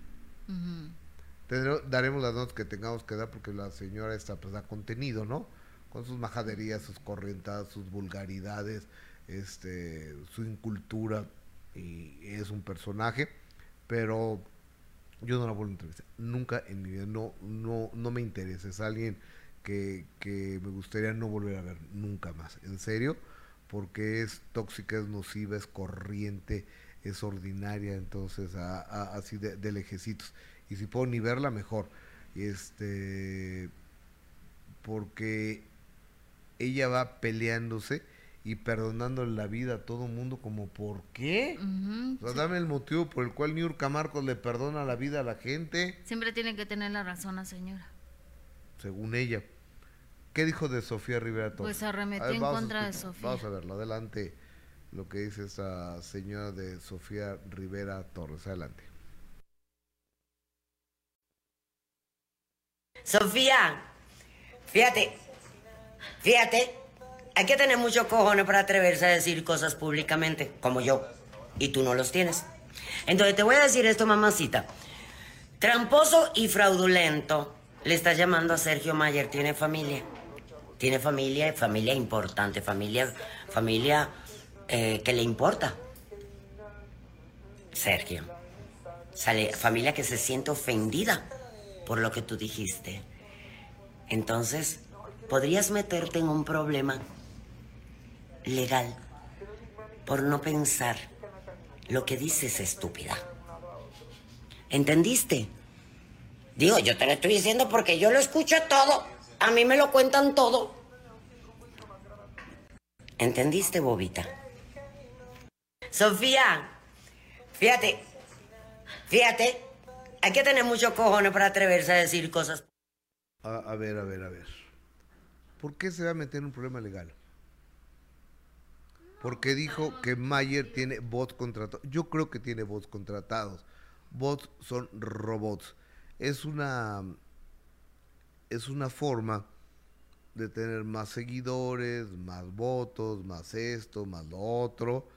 daremos las notas que tengamos que dar porque la señora está pues da contenido, ¿no? Con sus majaderías, sus corrientadas, sus vulgaridades, este, su incultura y es un personaje, pero yo no la vuelvo a entrevistar. Nunca en mi vida. No, no, no me interesa. Es alguien que, que me gustaría no volver a ver nunca más. En serio, porque es tóxica, es nociva, es corriente, es ordinaria. Entonces, así de, de, lejecitos. Y si puedo ni verla, mejor. Este. Porque ella va peleándose y perdonándole la vida a todo mundo como ¿por qué? dame el motivo por el cual Niurka Marcos le perdona la vida a la gente. Siempre tiene que tener la razón la señora. Según ella. ¿Qué dijo de Sofía Rivera Torres? Pues arremetió en contra de Sofía. Vamos a verlo, adelante lo que dice esta señora de Sofía Rivera Torres. Adelante. Sofía, fíjate, fíjate hay que tener mucho cojones para atreverse a decir cosas públicamente, como yo. Y tú no los tienes. Entonces te voy a decir esto, mamacita. Tramposo y fraudulento. Le estás llamando a Sergio Mayer. Tiene familia. Tiene familia, familia importante, familia, familia eh, que le importa. Sergio. Familia que se siente ofendida por lo que tú dijiste. Entonces, podrías meterte en un problema legal por no pensar lo que dices estúpida. ¿Entendiste? Digo, yo te lo estoy diciendo porque yo lo escucho todo. A mí me lo cuentan todo. ¿Entendiste, bobita? Sofía, fíjate, fíjate, hay que tener mucho cojones para atreverse a decir cosas. A, a ver, a ver, a ver. ¿Por qué se va a meter en un problema legal? porque dijo que Mayer tiene bots contratados. Yo creo que tiene bots contratados. Bots son robots. Es una es una forma de tener más seguidores, más votos, más esto, más lo otro.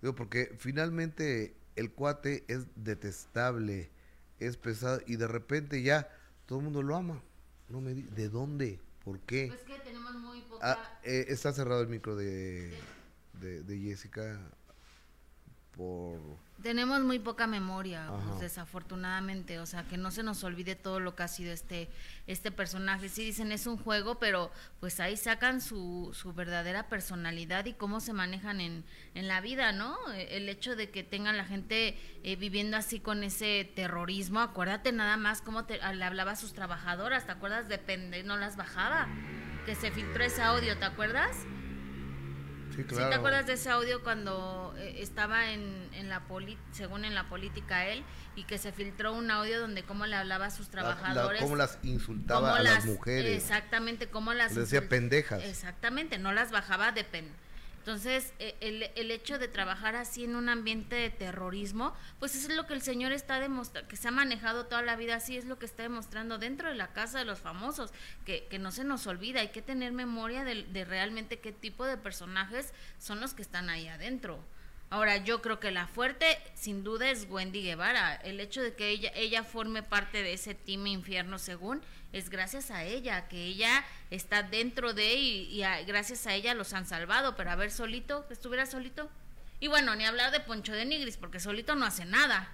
Digo, porque finalmente el cuate es detestable, es pesado y de repente ya todo el mundo lo ama. No me ¿De dónde? ¿Por qué? Pues que tenemos muy poca... Ah, eh, está cerrado el micro de de, Jessica por... Tenemos muy poca memoria, pues, desafortunadamente, o sea, que no se nos olvide todo lo que ha sido este, este personaje. Sí dicen es un juego, pero pues ahí sacan su, su verdadera personalidad y cómo se manejan en, en la vida, ¿no? El hecho de que tengan la gente eh, viviendo así con ese terrorismo, acuérdate nada más cómo te, le hablaba a sus trabajadoras, ¿te acuerdas? Depende, no las bajaba, que se filtró ese audio, ¿te acuerdas? Sí, ¿Sí claro. te acuerdas de ese audio cuando eh, estaba en, en la poli según en la política él y que se filtró un audio donde cómo le hablaba a sus La- la- trabajadores? cómo las insultaba cómo a las, mujeres. Exactamente, cómo las Les decía pendejas. Exactamente, no las bajaba de pen. Entonces, e- el, el hecho de trabajar así en un ambiente de terrorismo, pues eso es lo que el señor está demostrando, que se ha manejado toda la vida así, es lo que está demostrando dentro de la casa de los famosos, que, que no se nos olvida, hay que tener memoria de, de realmente qué tipo de personajes son los que están ahí adentro. Ahora, yo creo que la fuerte, sin duda, es Wendy Guevara. El hecho de que ella, ella forme parte de ese team infierno, según, es gracias a ella, que ella está dentro de y, y gracias a ella los han salvado. Pero a ver, solito, que estuviera solito. Y bueno, ni hablar de Poncho de Nigris, porque solito no hace nada.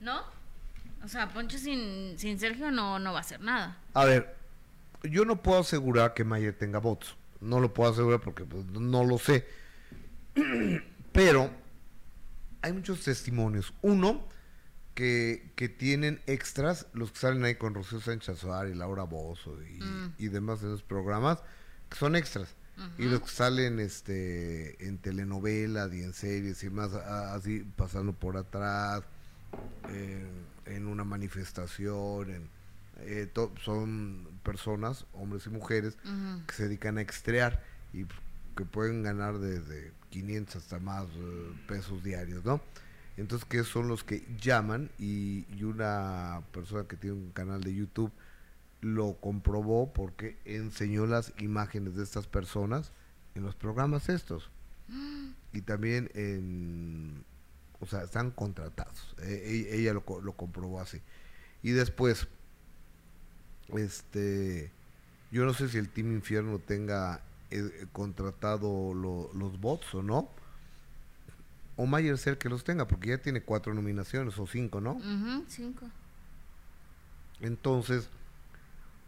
¿No? O sea, Poncho sin, sin Sergio no, no va a hacer nada. A ver, yo no puedo asegurar que Mayer tenga votos. No lo puedo asegurar porque pues, no lo sé. Pero hay muchos testimonios. Uno, que, que tienen extras, los que salen ahí con Rocío Sánchez Azuar y Laura Bozo y, Mm. y demás en los programas, que son extras. Y los que salen este en telenovelas y en series y más a- así pasando por atrás, en, en una manifestación, en, eh, to- son personas, hombres y mujeres, que se dedican a extrear y que pueden ganar desde 500 hasta más eh, pesos diarios, ¿no? Entonces, que son los que llaman y, una persona que tiene un canal de YouTube lo comprobó porque enseñó las imágenes de estas personas en los programas estos. Y también en... O sea, están contratados. Eh, e- ella lo, lo comprobó así. Y después, este... Yo no sé si el Team Infierno tenga eh, contratado lo- los bots o no. O Mayer ser que los tenga, porque ya tiene cuatro nominaciones o cinco, ¿no? Ujú, cinco. Entonces,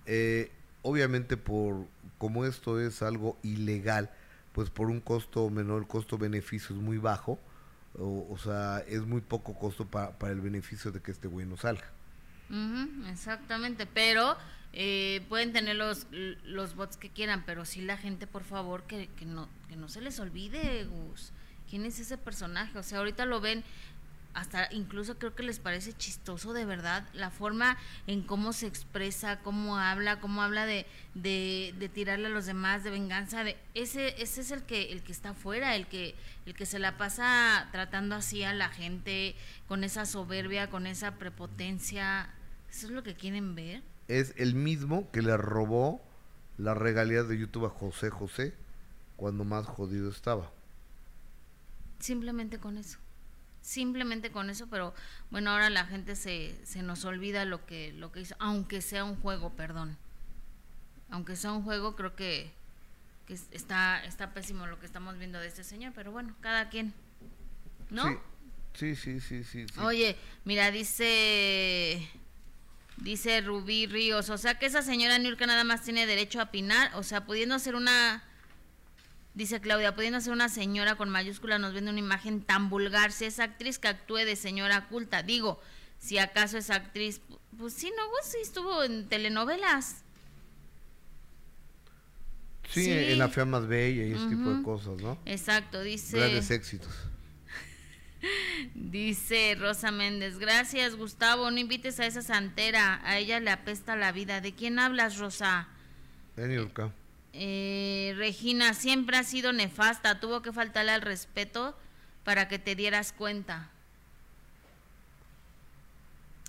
eh, obviamente por como esto es algo ilegal, pues por un costo menor, el costo-beneficio es muy bajo, o, o sea, es muy poco costo pa- para el beneficio de que este güey no salga. Ujú, exactamente, pero eh, pueden tener los, los bots que quieran, pero sí la gente, por favor, que, que, no, que no se les olvide, Gus. ¿Quién es ese personaje? O sea, ahorita lo ven, hasta incluso creo que les parece chistoso de verdad la forma en cómo se expresa, cómo habla, cómo habla de, de, de tirarle a los demás, de venganza, de ese, ese es el que, el que está afuera, el que, el que se la pasa tratando así a la gente, con esa soberbia, con esa prepotencia. ¿Eso es lo que quieren ver? Es el mismo que le robó las regalías de YouTube a José José cuando más jodido estaba. Simplemente con eso. Simplemente con eso, pero bueno, ahora la gente se, se nos olvida lo que, lo que hizo, aunque sea un juego, perdón. Aunque sea un juego, creo que, que es- está, está pésimo lo que estamos viendo de este señor, pero bueno, cada quien. ¿No? Sí, sí, sí, sí. sí, sí. Oye, mira, dice dice Rubí Ríos, o sea que esa señora Niurka nada más tiene derecho a opinar, o sea, pudiendo ser una dice Claudia, pudiendo ser una señora con mayúscula nos vende una imagen tan vulgar, si es actriz que actúe de señora culta, digo, si acaso es actriz, pu- pues sí, no, pues sí estuvo en telenovelas. Sí, sí. en la fea más bella y ese tipo de cosas, ¿no? Exacto, dice Grandes éxitos. Dice Rosa Méndez, gracias Gustavo, no invites a esa santera, a ella le apesta la vida. ¿De quién hablas, Rosa? En Niurka. Eh, Regina, siempre ha sido nefasta, tuvo que faltarle al respeto para que te dieras cuenta.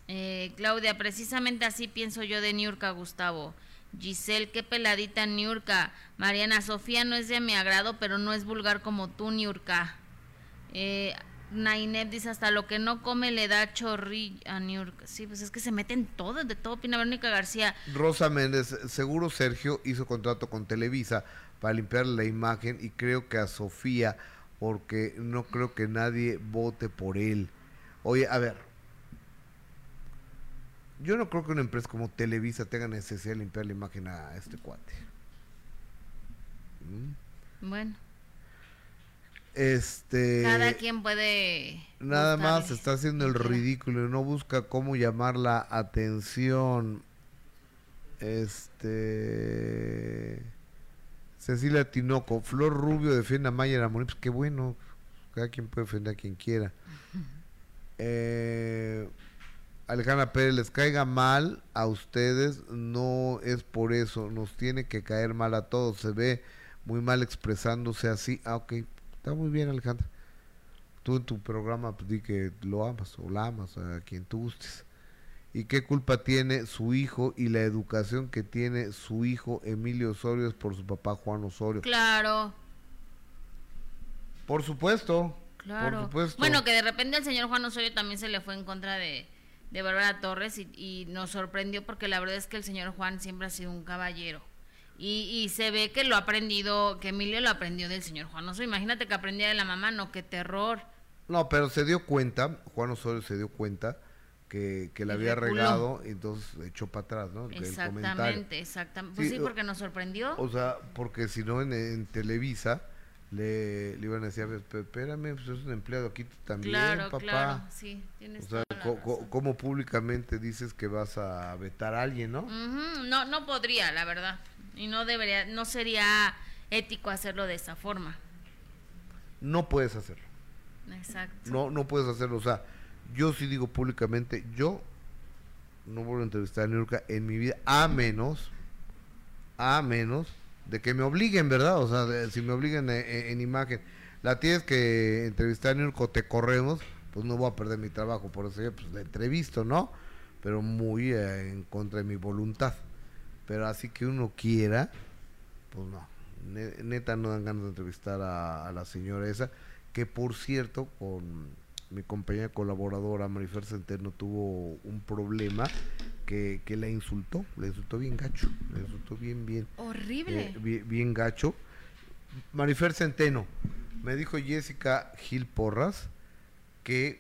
Eh, Claudia, precisamente así pienso yo de Niurka, Gustavo. Giselle, qué peladita Niurka. Mariana, Sofía no es de mi agrado, pero no es vulgar como tú, Niurka. Eh, Naineb dice, hasta lo que no come le da chorrillo a Niurka. Sí, pues es que se meten todo, de todo, opina Verónica García. Rosa Méndez, seguro Sergio hizo contrato con Televisa para limpiar la imagen y creo que a Sofía, porque no creo que nadie vote por él. Oye, a ver, yo no creo que una empresa como Televisa tenga necesidad de limpiar la imagen a este cuate. ¿Mm? Bueno, Este... cada quien puede... Nada más está haciendo el ridículo y no busca cómo llamar la atención. Este. Cecilia Tinoco, Flor Rubio defiende a Mayer Amorim, pues qué bueno, cada quien puede defender a quien quiera. Eh, Alejandra Pérez, les caiga mal a ustedes, no es por eso, nos tiene que caer mal a todos, se ve muy mal expresándose así. Ah, ok, está muy bien Alejandra. Tú en tu programa pues, di que lo amas o la amas a quien tú gustes. ¿Y qué culpa tiene su hijo y la educación que tiene su hijo Emilio Osorio es por su papá Juan Osorio? Claro, Por supuesto. claro. Por supuesto. Bueno, que de repente al señor Juan Osorio también se le fue en contra de, de Bárbara Torres y, y nos sorprendió porque la verdad es que el señor Juan siempre ha sido un caballero. Y, y se ve que lo ha aprendido, que Emilio lo aprendió del señor Juan Osorio. Imagínate que aprendía de la mamá, no, qué terror. No, pero se dio cuenta, Juan Osorio se dio cuenta que, que la había reculó. regado y entonces echó para atrás, ¿no? El. Exactamente, exactamente. Pues Sí, porque nos sorprendió. O sea, porque si no en, en Televisa le, le iban a decir, "A ver, esp- espérame, pues es un empleado aquí también, claro, papá. claro, sí, tienes O sea. ¿cómo públicamente dices que vas a vetar a alguien, no? No, no podría, la verdad. Y no debería, no sería ético hacerlo de esa forma. No puedes hacerlo. Exacto. No, no puedes hacerlo. O sea, yo sí digo públicamente, yo no vuelvo a entrevistar a Niurka en mi vida, a menos, a menos de que me obliguen, ¿verdad? O sea, de- si me obliguen en, en- en imagen. La tienes que entrevistar a Niurka te corremos, pues no voy a perder mi trabajo. Por eso yo, pues la entrevisto, ¿no? Pero muy eh, en contra de mi voluntad. Pero así que uno quiera, pues no. Ne- Neta no dan ganas de entrevistar a, a la señora esa, que por cierto, con mi compañera colaboradora Marifer Centeno tuvo un problema que, que la insultó, la insultó bien gacho, la insultó bien, bien, Horrible. eh, bien, bien gacho. Marifer Centeno, me dijo Jessica Gil Porras que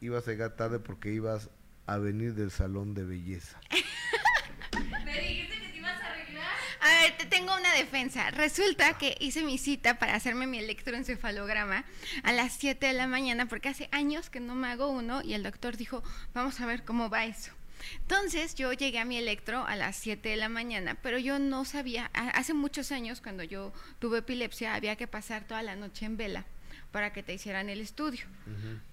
ibas a llegar tarde porque ibas a venir del salón de belleza. ver, te tengo una defensa. Resulta que hice mi cita para hacerme mi electroencefalograma a las 7 de la mañana porque hace años que no me hago uno y el doctor dijo, vamos a ver cómo va eso. Entonces yo llegué a mi electro a las 7 de la mañana, pero yo no sabía, hace muchos años cuando yo tuve epilepsia había que pasar toda la noche en vela para que te hicieran el estudio.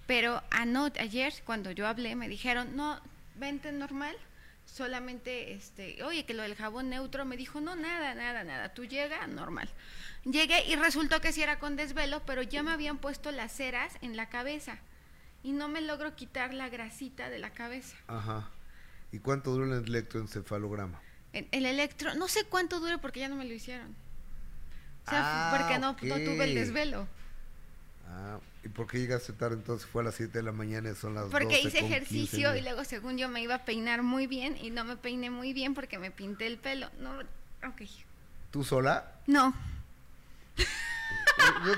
Pero ano- ayer cuando yo hablé me dijeron, no, vente normal, solamente, este, oye, que lo del jabón neutro, me dijo, no, nada, nada, nada, tú llega normal. Llegué y resultó que sí era con desvelo, pero ya me habían puesto las ceras en la cabeza y no me logro quitar la grasita de la cabeza. Ajá. ¿Y cuánto dura el electroencefalograma? El, el electro, no sé cuánto dure porque ya no me lo hicieron. O sea, Ah, porque no, no tuve el desvelo. Ah, ¿y por qué llegaste tarde entonces? Fue a las 7 de la mañana y son las Porque 12 hice con 15 ejercicio y luego según yo me iba a peinar muy bien y no me peiné muy bien porque me pinté el pelo. No, ok. ¿Tú sola? No,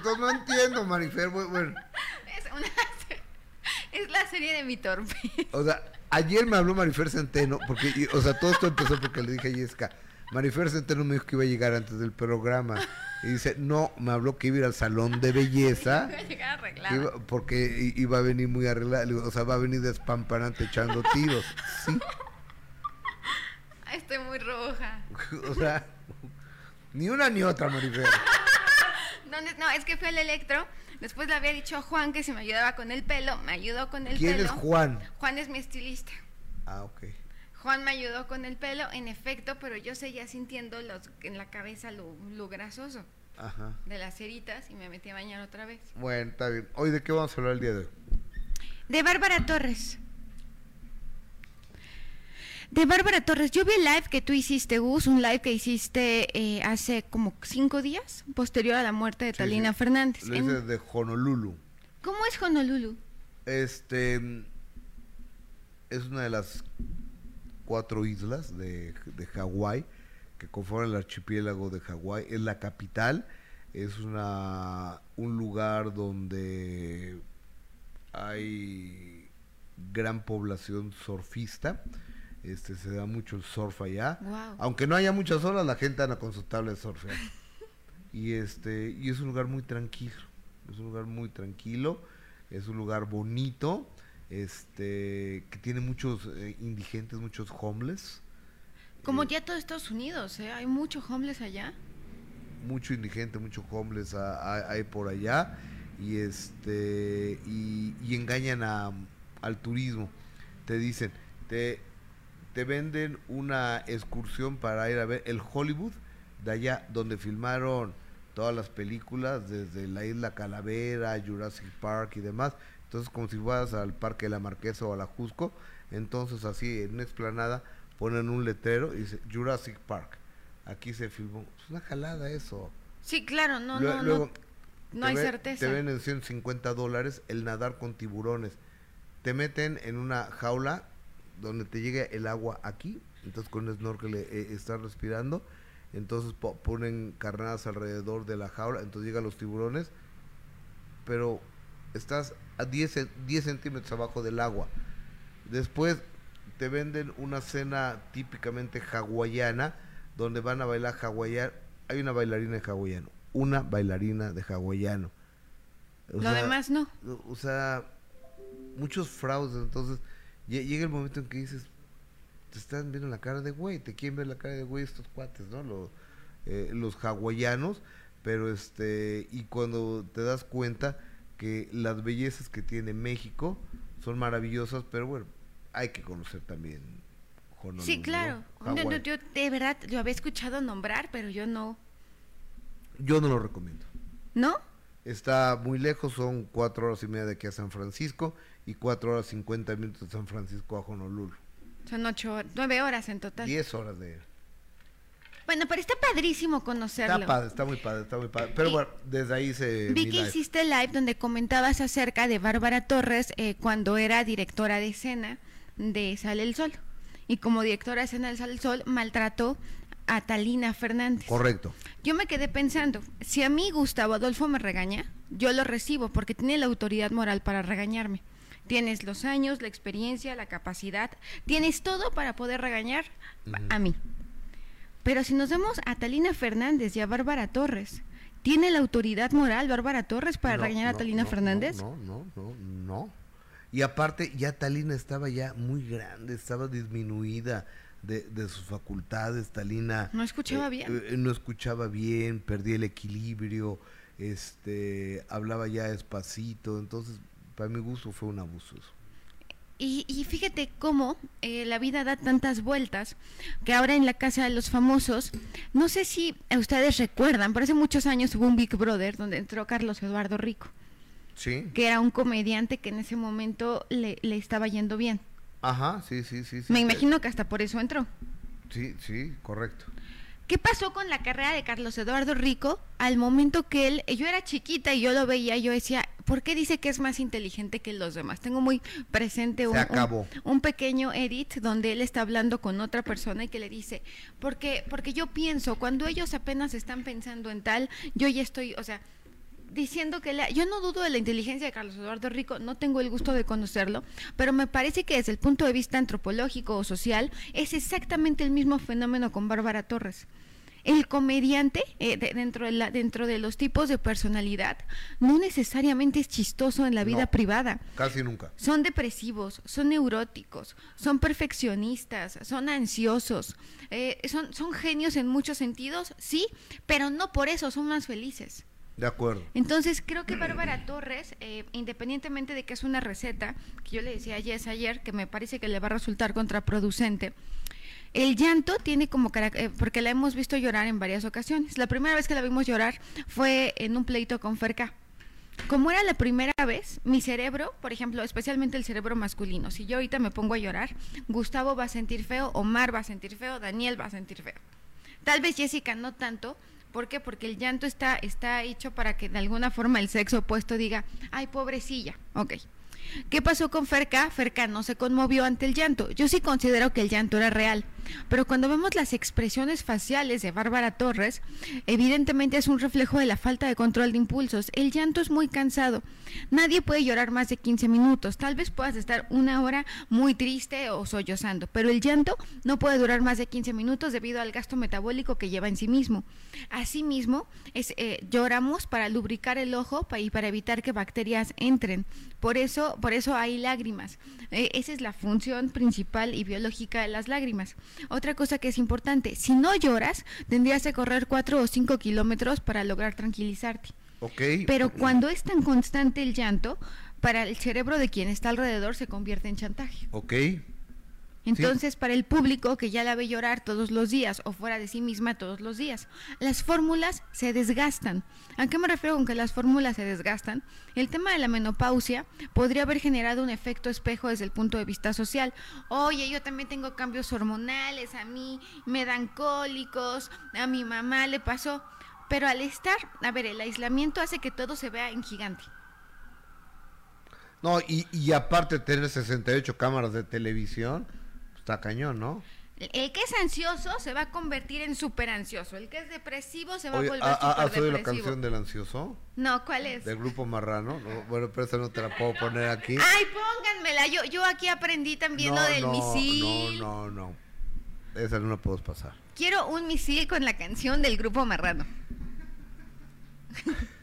Yo no entiendo, Marifer. bu- Bueno, es, una, es la serie de mi torpe. o sea, ayer me habló Marifer Centeno, porque, y- o sea, todo esto empezó porque le dije a Jessica, Marifer Centeno me dijo que iba a llegar antes del programa. Y dice, no, me habló que iba a ir al salón de belleza. Voy a llegar arreglada. iba- porque iba a venir muy arreglada, o sea, va a venir despampanante echando tiros. Sí, Estoy muy roja. o sea, ni una ni otra, Marifer. No, es que fue el electro. Después le había dicho a Juan que si me ayudaba con el pelo, me ayudó con el ¿Quién pelo. es Juan? Juan es mi estilista. Ah, ok. Juan me ayudó con el pelo, en efecto, pero yo seguía sintiendo los, en la cabeza lo, lo grasoso Ajá. de las ceritas y me metí a bañar otra vez. Bueno, está bien. Hoy, ¿de qué vamos a hablar el día de hoy? De Bárbara Torres. De Bárbara Torres, yo vi el live que tú hiciste, Gus, un live que hiciste eh, hace como cinco días, posterior a la muerte de Sí, Talina sí. Fernández. Lo En- hice de Honolulu. ¿Cómo es Honolulu? Este es una de las cuatro islas de, de Hawái que conforman el archipiélago de Hawái. Es la capital. Es una un lugar donde hay gran población surfista. Este se da mucho el surf allá. Aunque no haya muchas olas, la gente anda con su tabla de surf. y este y es un lugar muy tranquilo. Es un lugar muy tranquilo. Es un lugar bonito. Este que tiene muchos eh, indigentes, muchos homeless. Como Eh, ya todo Estados Unidos, ¿eh? Hay mucho homeless allá. mucho indigente, mucho homeless hay por allá y este y, engañan a, al turismo. Te dicen, te, te venden una excursión para ir a ver el Hollywood de allá donde filmaron todas las películas, desde la isla Calavera, Jurassic Park y demás. Entonces, como si fueras al Parque de la Marquesa o a la Jusco, entonces así en una explanada ponen un letrero y dice Jurassic Park. Aquí se filmó. Es una jalada eso. Sí, claro, no, no, no. No hay certeza. Te venden 150 dólares el nadar con tiburones. Te meten en una jaula donde te llegue el agua aquí, entonces con un snorkel eh, estás respirando entonces ponen carnadas alrededor de la jaula, entonces llegan los tiburones, pero estás a 10, 10 centímetros abajo del agua. Después te venden una cena típicamente hawaiana, donde van a bailar hawaiano. Hay una bailarina de hawaiano, una bailarina de hawaiano. Lo demás no. O sea, muchos fraudes, entonces llega el momento en que dices, te están viendo la cara de güey, te quieren ver la cara de güey estos cuates, ¿no? Los, eh, los hawaianos, pero este, y cuando te das cuenta que las bellezas que tiene México son maravillosas, pero bueno, hay que conocer también Honolulu. Sí, claro. yo de verdad, yo había escuchado nombrar, pero yo no. Yo no lo recomiendo. ¿No? Está muy lejos, son cuatro horas y media de aquí a San Francisco y cuatro horas cincuenta minutos de San Francisco a Honolulu. Son ocho, nueve horas en total. Diez horas de... Bueno, pero está padrísimo conocerlo. Está padre, está muy padre, está muy padre. Pero bueno, desde ahí se... Vi que hiciste live donde comentabas acerca de Bárbara Torres eh, cuando era directora de escena de Sale el Sol. Y como directora de escena de Sale el Sol, maltrató a Talina Fernández. Correcto. Yo me quedé pensando, si a mí Gustavo Adolfo me regaña, yo lo recibo porque tiene la autoridad moral para regañarme. Tienes los años, la experiencia, la capacidad, tienes todo para poder regañar a mí. Pero si nos vemos a Talina Fernández y a Bárbara Torres, ¿tiene la autoridad moral Bárbara Torres para regañar a Talina Fernández? No, no, no, no. Y aparte, ya Talina estaba ya muy grande, estaba disminuida de, sus facultades. Talina. No escuchaba eh, bien. Eh, no escuchaba bien, perdía el equilibrio, este, hablaba ya despacito. Entonces, para mi gusto fue un abuso Y, fíjate cómo eh, la vida da tantas vueltas que ahora en la casa de los famosos, no sé si ustedes recuerdan, pero hace muchos años hubo un Big Brother donde entró Carlos Eduardo Rico. Sí. Que era un comediante que en ese momento le, le estaba yendo bien. Ajá, sí, sí, sí. sí Me imagino que hasta por eso entró. Sí, sí, correcto. ¿Qué pasó con la carrera de Carlos Eduardo Rico al momento que él, yo era chiquita y yo lo veía, yo decía, ¿por qué dice que es más inteligente que los demás? Tengo muy presente un, un, pequeño edit donde él está hablando con otra persona y que le dice, porque, porque yo pienso, cuando ellos apenas están pensando en tal, yo ya estoy, o sea, diciendo que la, yo no dudo de la inteligencia de Carlos Eduardo Rico, no tengo el gusto de conocerlo, pero me parece que desde el punto de vista antropológico o social es exactamente el mismo fenómeno con Bárbara Torres el comediante eh, dentro, de la, dentro de los tipos de personalidad no necesariamente es chistoso en la vida privada. Casi nunca. Son depresivos, son neuróticos, son perfeccionistas, son ansiosos, eh, son, son genios en muchos sentidos, sí, pero no por eso son más felices. De acuerdo. Entonces creo que Bárbara Torres, eh, independientemente de que es una receta, que yo le decía a Jess ayer, que me parece que le va a resultar contraproducente, el llanto tiene como carácter, eh, porque la hemos visto llorar en varias ocasiones. La primera vez que la vimos llorar fue en un pleito con Ferca. Como era la primera vez, mi cerebro, por ejemplo, especialmente el cerebro masculino, si yo ahorita me pongo a llorar, Gustavo va a sentir feo, Omar va a sentir feo, Daniel va a sentir feo. Tal vez Jessica no tanto, ¿por qué? Porque el llanto está, está hecho para que de alguna forma el sexo opuesto diga, ay, pobrecilla, ok. ¿Qué pasó con Ferca? Ferca no se conmovió ante el llanto. Yo sí considero que el llanto era real. Pero cuando vemos las expresiones faciales de Bárbara Torres, evidentemente es un reflejo de la falta de control de impulsos. El llanto es muy cansado. Nadie puede llorar más de 15 minutos. Tal vez puedas estar una hora muy triste o sollozando, pero el llanto no puede durar más de 15 minutos debido al gasto metabólico que lleva en sí mismo. Asimismo, eh, lloramos para lubricar el ojo y para evitar que bacterias entren. Por eso, por eso hay lágrimas. Eh, esa es la función principal y biológica de las lágrimas. Otra cosa que es importante, si no lloras, tendrías que correr 4 o 5 kilómetros para lograr tranquilizarte. Ok. Pero cuando es tan constante el llanto, para el cerebro de quien está alrededor se convierte en chantaje. Ok. Entonces, para el público que ya la ve llorar todos los días o fuera de sí misma todos los días, las fórmulas se desgastan. ¿A qué me refiero con que las fórmulas se desgastan? El tema de la menopausia podría haber generado un efecto espejo desde el punto de vista social. Oye, yo también tengo cambios hormonales, a mí me dan cólicos, a mi mamá le pasó. Pero al estar, a ver, el aislamiento hace que todo se vea en gigante. No, y, y aparte tener 68 cámaras de televisión, está cañón, ¿no? El que es ansioso se va a convertir en súper ansioso. El que es depresivo se va Oye, a volver ¿ha- ha- ¿has súper oído la depresivo. canción del ansioso? No, ¿cuál es? Del grupo Marrano. No, bueno, pero esa no te la puedo poner aquí. Ay, pónganmela. Yo, yo aquí aprendí también lo del no, misil. No, no, no. Esa no la puedo pasar. Quiero un misil con la canción del grupo marrano.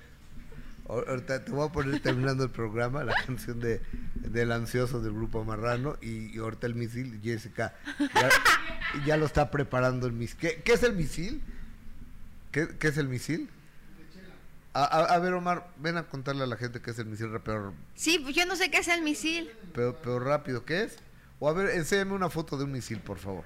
Ahor- Ahorita te voy a poner terminando el programa la canción de del ansioso del grupo Marrano y, y ahorita el misil, Jessica ya, ya lo está preparando el misil. ¿Qué, qué es el misil? ¿Qué, qué es el misil? A, a- a ver, Omar, ven a contarle a la gente qué es el misil, pero, Sí, pues yo no sé qué es el misil. pero, pero rápido, ¿qué es? O a ver, enséñame una foto de un misil, por favor.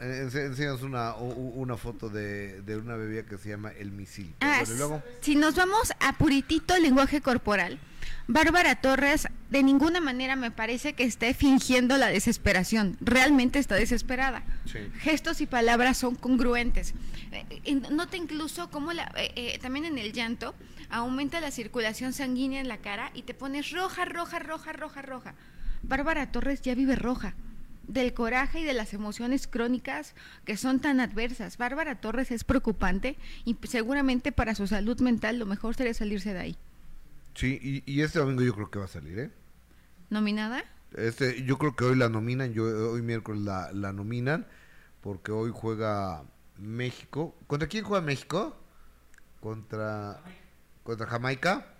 Eh, Enséñanos una, una foto de, de una bebida que se llama el misil. Ah, luego, si nos vamos a puritito lenguaje corporal, Bárbara Torres de ninguna manera me parece que esté fingiendo la desesperación. Realmente está desesperada. Sí. Gestos y palabras son congruentes. Eh, eh, nota incluso cómo la, eh, eh, también en el llanto aumenta la circulación sanguínea en la cara y te pones roja, roja, roja, roja, roja. Bárbara Torres ya vive roja del coraje y de las emociones crónicas que son tan adversas. Bárbara Torres es preocupante y seguramente para su salud mental lo mejor sería salirse de ahí. Sí, y, y este domingo yo creo que va a salir, ¿eh? ¿Nominada? Este, yo creo que hoy la nominan, yo hoy miércoles la, la nominan, porque hoy juega México. ¿Contra quién juega México? Contra, contra Jamaica.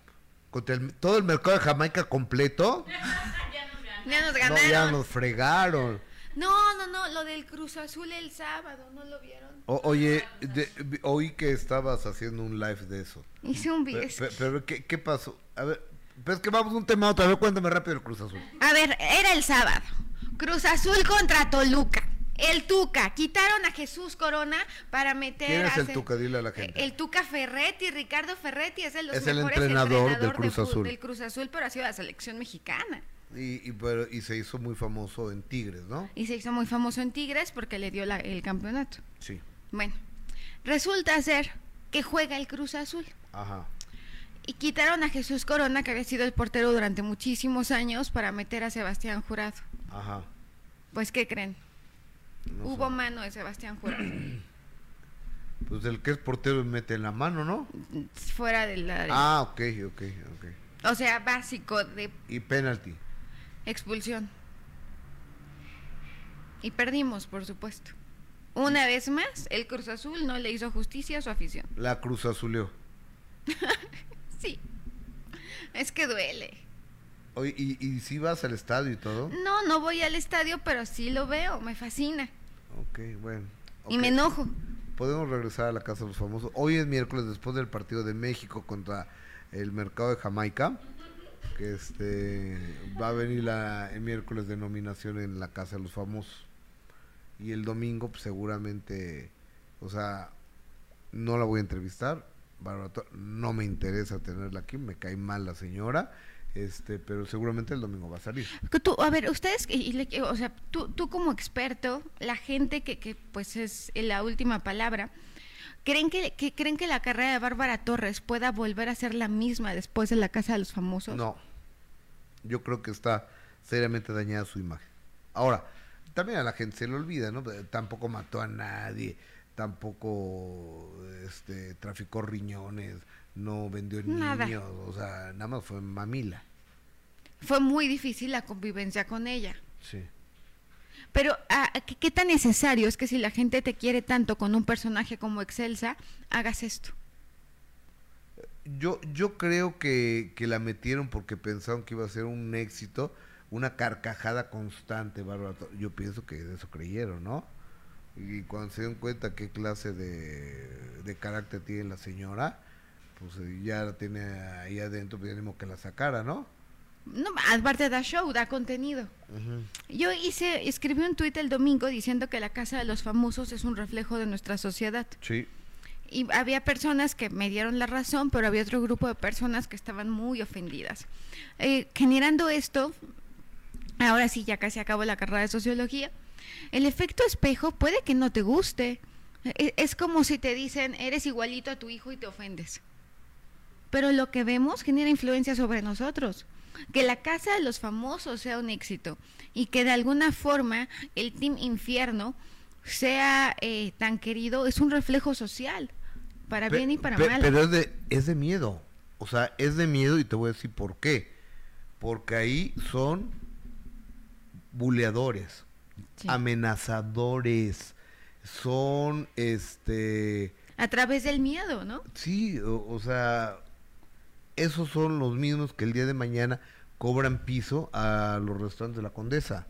Contra el- todo el mercado de Jamaica completo. Ya nos No, ganaron. ya nos fregaron. No, no, no, lo del Cruz Azul el sábado, ¿no lo vieron? O- oye, de- oí que estabas haciendo un live de eso. Hice un video. pe- Pero, ¿qué, qué pasó? A ver, pero es que vamos un tema a otro. A ver, cuéntame rápido el Cruz Azul. A ver, era el sábado. Cruz Azul contra Toluca. El Tuca. Quitaron a Jesús Corona para meter ¿Quién es a el Tuca? Dile a la gente. El Tuca Ferretti, Ricardo Ferretti, es, los Es el mejores entrenador del entrenador Cruz de Azul. del Cruz Azul, pero ha sido la selección mexicana. Y, y, pero- y se hizo muy famoso en Tigres, ¿no? Y se hizo muy famoso en Tigres porque le dio la- el campeonato. Sí. Bueno, resulta ser que juega el Cruz Azul. Ajá. Y quitaron a Jesús Corona, que había sido el portero durante muchísimos años, para meter a Sebastián Jurado. Ajá. Pues, ¿qué creen? No Hubo sé. mano de Sebastián Jurado. Pues el que es portero mete en la mano, ¿no? fuera de la... Ah, ok, ok, ok. O sea, básico de Y penalti. Expulsión. Y perdimos, por supuesto. Una vez más, el Cruz Azul no le hizo justicia a su afición. La Cruz Azuleó. Sí. Es que duele. Oye, ¿y, y si vas al estadio y todo? No, no voy al estadio, pero sí lo veo, me fascina. Ok, bueno. Y me enojo. Podemos regresar a la casa de los famosos. Hoy es miércoles después del partido de México contra el mercado de Jamaica. Que este va a venir la, el miércoles de nominación en la casa de los famosos. Y el domingo, pues, seguramente, o sea, no la voy a entrevistar. No me interesa tenerla aquí, me cae mal la señora. Este, pero seguramente el domingo va a salir. Tú, a ver, ustedes, o sea, tú, tú como experto, la gente que, que pues es la última palabra, ¿creen que, que- creen que la carrera de Bárbara Torres pueda volver a ser la misma después de la Casa de los Famosos? No. Yo creo que está seriamente dañada su imagen. Ahora, también a la gente se le olvida, ¿no? Tampoco mató a nadie, tampoco este, traficó riñones, no vendió Nada. niños, o sea, nada más fue mamila. Fue muy difícil la convivencia con ella. Sí. Pero, ah, ¿qué, qué tan necesario es que si la gente te quiere tanto con un personaje como Excelsa, hagas esto? Yo, yo creo que, que la metieron porque pensaron que iba a ser un éxito, una carcajada constante, Bárbara. Yo pienso que de eso creyeron, ¿no? Y cuando se dieron cuenta qué clase de, de carácter tiene la señora, pues eh, ya la tiene ahí adentro, pues modo que la sacara, ¿no? No, aparte da show, da contenido. Yo hice, escribí un tuit el domingo diciendo que la casa de los famosos es un reflejo de nuestra sociedad. Sí. Y había personas que me dieron la razón, pero había otro grupo de personas que estaban muy ofendidas. Eh, generando esto, ahora sí, ya casi acabo la carrera de sociología, el efecto espejo puede que no te guste. E- Es como si te dicen, eres igualito a tu hijo y te ofendes. Pero lo que vemos genera influencia sobre nosotros. Que la casa de los famosos sea un éxito y que de alguna forma el Team Infierno sea eh, tan querido es un reflejo social, para bien y para pe- mal. Pero es de, es de miedo. O sea, es de miedo y te voy a decir por qué. Porque ahí son buleadores, Sí. amenazadores, son este A través del miedo, ¿no? Sí, o, o sea, esos son los mismos que el día de mañana cobran piso a los restaurantes de la Condesa.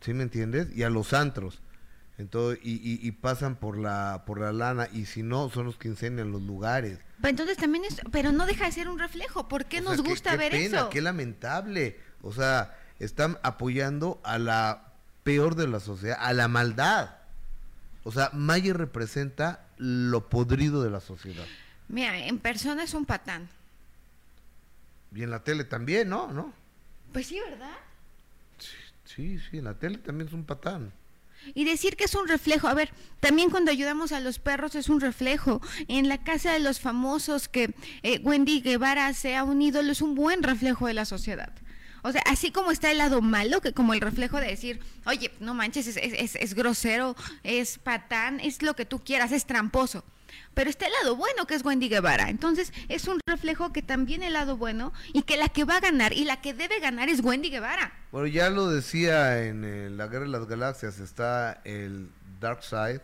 ¿Sí me entiendes? Y a los antros. Entonces, y, y- y pasan por la por la lana y si no son los que incendian los lugares. Pero entonces también es, pero no deja de ser un reflejo. ¿Por qué O sea, nos gusta qué ver pena, eso? Qué lamentable. O sea, están apoyando a la peor de la sociedad, a la maldad. O sea, Mayer representa lo podrido de la sociedad. Mira, en persona es un patán. Y en la tele también, ¿no? ¿No? Pues sí, ¿verdad? Sí, sí, en la tele también es un patán. Y decir que es un reflejo, a ver, también cuando ayudamos a los perros es un reflejo. En la casa de los famosos que eh, Wendy Guevara sea un ídolo es un buen reflejo de la sociedad. O sea, así como está el lado malo, que como el reflejo de decir, oye, no manches, es, es- es- es grosero, es patán, es lo que tú quieras, es tramposo. Pero está el lado bueno que es Wendy Guevara. Entonces es un reflejo que también el lado bueno y que la que va a ganar y la que debe ganar es Wendy Guevara. Bueno, ya lo decía en eh, la Guerra de las Galaxias, está el Dark Side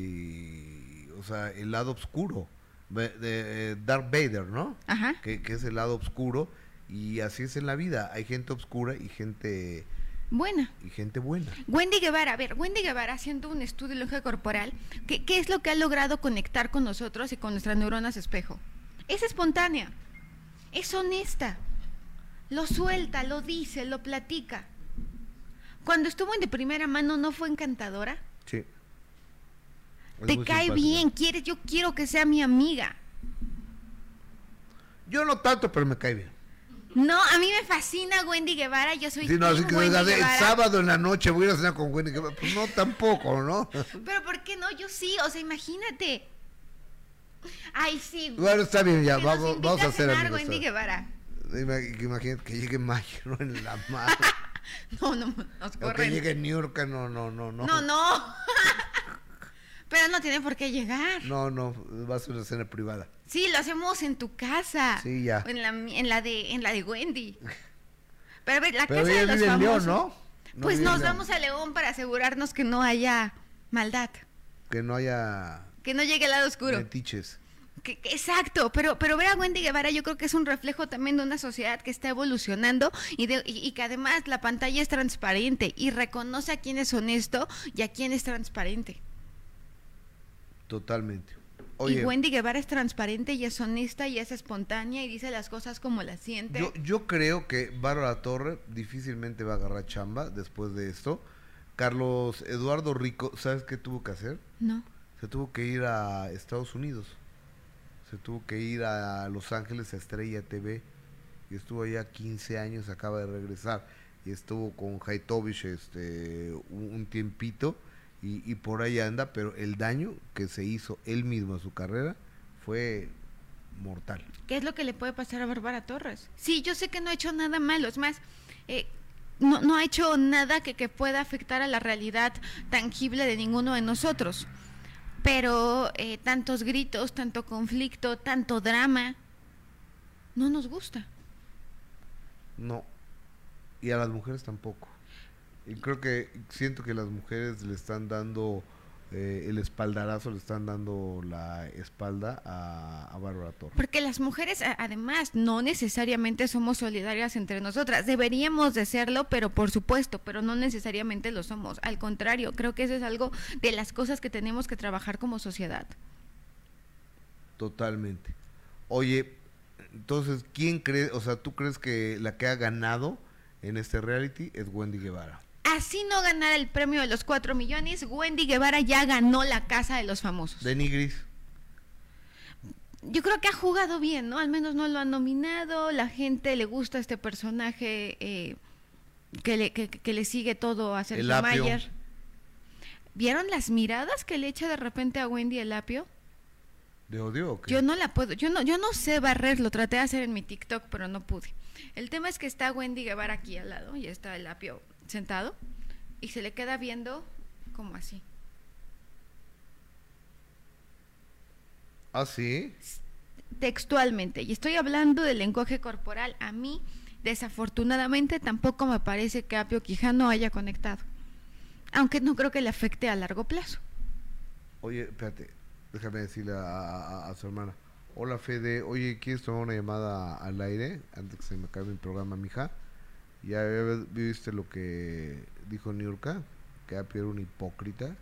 y, o sea, el lado oscuro de, de, eh, Darth Vader, ¿no? Ajá. Que, que es el lado oscuro y así es en la vida, hay gente oscura y gente Buena. y gente buena. Wendy Guevara, a ver, Wendy Guevara haciendo un estudio de lenguaje corporal, ¿qué, ¿qué es lo que ha logrado conectar con nosotros y con nuestras neuronas espejo? Es espontánea, es honesta, lo suelta, lo dice, lo platica. Cuando estuvo en de primera mano, ¿no fue encantadora? Sí. Es Te cae simpática. bien, quieres, yo quiero que sea mi amiga. Yo no tanto, pero me cae bien. No, a mí me fascina Wendy Guevara, yo soy Sí, no, así que Wendy el sábado en la noche voy a ir a cenar con Wendy. Guevara". Pues no, tampoco, ¿no? Pero ¿por qué no? Yo sí, o sea, imagínate. Ay, sí. Bueno, está bien, ya, vamos, vamos a hacer amigos. Wendy Guevara. Ima- Imagínate que llegue Mayo en la mano. No, no, nos o que corren. llegue Niurka, no, no, no, no. No, no. Pero no tiene por qué llegar. No, no, va a ser una cena privada. Sí, lo hacemos en tu casa. Sí, ya. En la, en la de en la de Wendy. Pero a ver, la Pero casa de los en León, famosos. ¿no? No pues nos vamos a León para asegurarnos que no haya maldad, Que no haya que no llegue el lado oscuro. metiches. Exacto, pero, pero ver a Wendy Guevara yo creo que es un reflejo también de una sociedad que está evolucionando y, de- y- y que además la pantalla es transparente y reconoce a quién es honesto y a quién es transparente. Totalmente. Oye, y Wendy Guevara es transparente y es honesta y es espontánea y dice las cosas como las siente. yo, yo creo que Bárbara Torre difícilmente va a agarrar chamba después de esto. Carlos Eduardo Rico, ¿sabes qué tuvo que hacer? No. Se tuvo que ir a Estados Unidos. Se tuvo que ir a Los Ángeles a Estrella TV. Y estuvo allá 15 años, acaba de regresar. Y estuvo con Haitovich este, un, un tiempito. Y, y por ahí anda, pero el daño que se hizo él mismo a su carrera fue mortal. ¿Qué es lo que le puede pasar a Bárbara Torres? Sí, yo sé que no ha hecho nada malo, es más, eh, no, no ha hecho nada que, que pueda afectar a la realidad tangible de ninguno de nosotros. Pero eh, tantos gritos, tanto conflicto, tanto drama, no nos gusta. No. Y a las mujeres tampoco. Y creo que siento que las mujeres le están dando eh, el espaldarazo, le están dando la espalda a, a Bárbara Torres. Porque las mujeres, además, no necesariamente somos solidarias entre nosotras. Deberíamos de serlo, pero por supuesto, pero no necesariamente lo somos. Al contrario, creo que eso es algo de las cosas que tenemos que trabajar como sociedad. Totalmente. Oye, entonces, ¿quién cree, o sea, tú crees que la que ha ganado en este reality es Wendy Guevara? Así no ganara el premio de los 4 millones, Wendy Guevara ya ganó la casa de los famosos. De Nigris. Yo creo que ha jugado bien, ¿no? Al menos no lo han nominado, la gente le gusta este personaje eh, que, le, que, que le sigue todo a Sergio. Mayer. ¿Vieron las miradas que le echa de repente a Wendy el apio? ¿De odio o qué? Yo no la puedo, yo no, yo no sé barrer, lo traté de hacer en mi TikTok, pero no pude. El tema es que está Wendy Guevara aquí al lado y está el apio sentado y se le queda viendo como así. ¿Ah, sí? textualmente, y estoy hablando del lenguaje corporal, a mí desafortunadamente tampoco me parece que Apio Quijano haya conectado, aunque no creo que le afecte a largo plazo. Oye, espérate, déjame decirle a, a- a su hermana. Hola, Fede. Oye, ¿quieres tomar una llamada al aire antes que se me acabe mi programa, mija? ¿Ya viste lo que dijo Niurka? Que Apio era un hipócrita.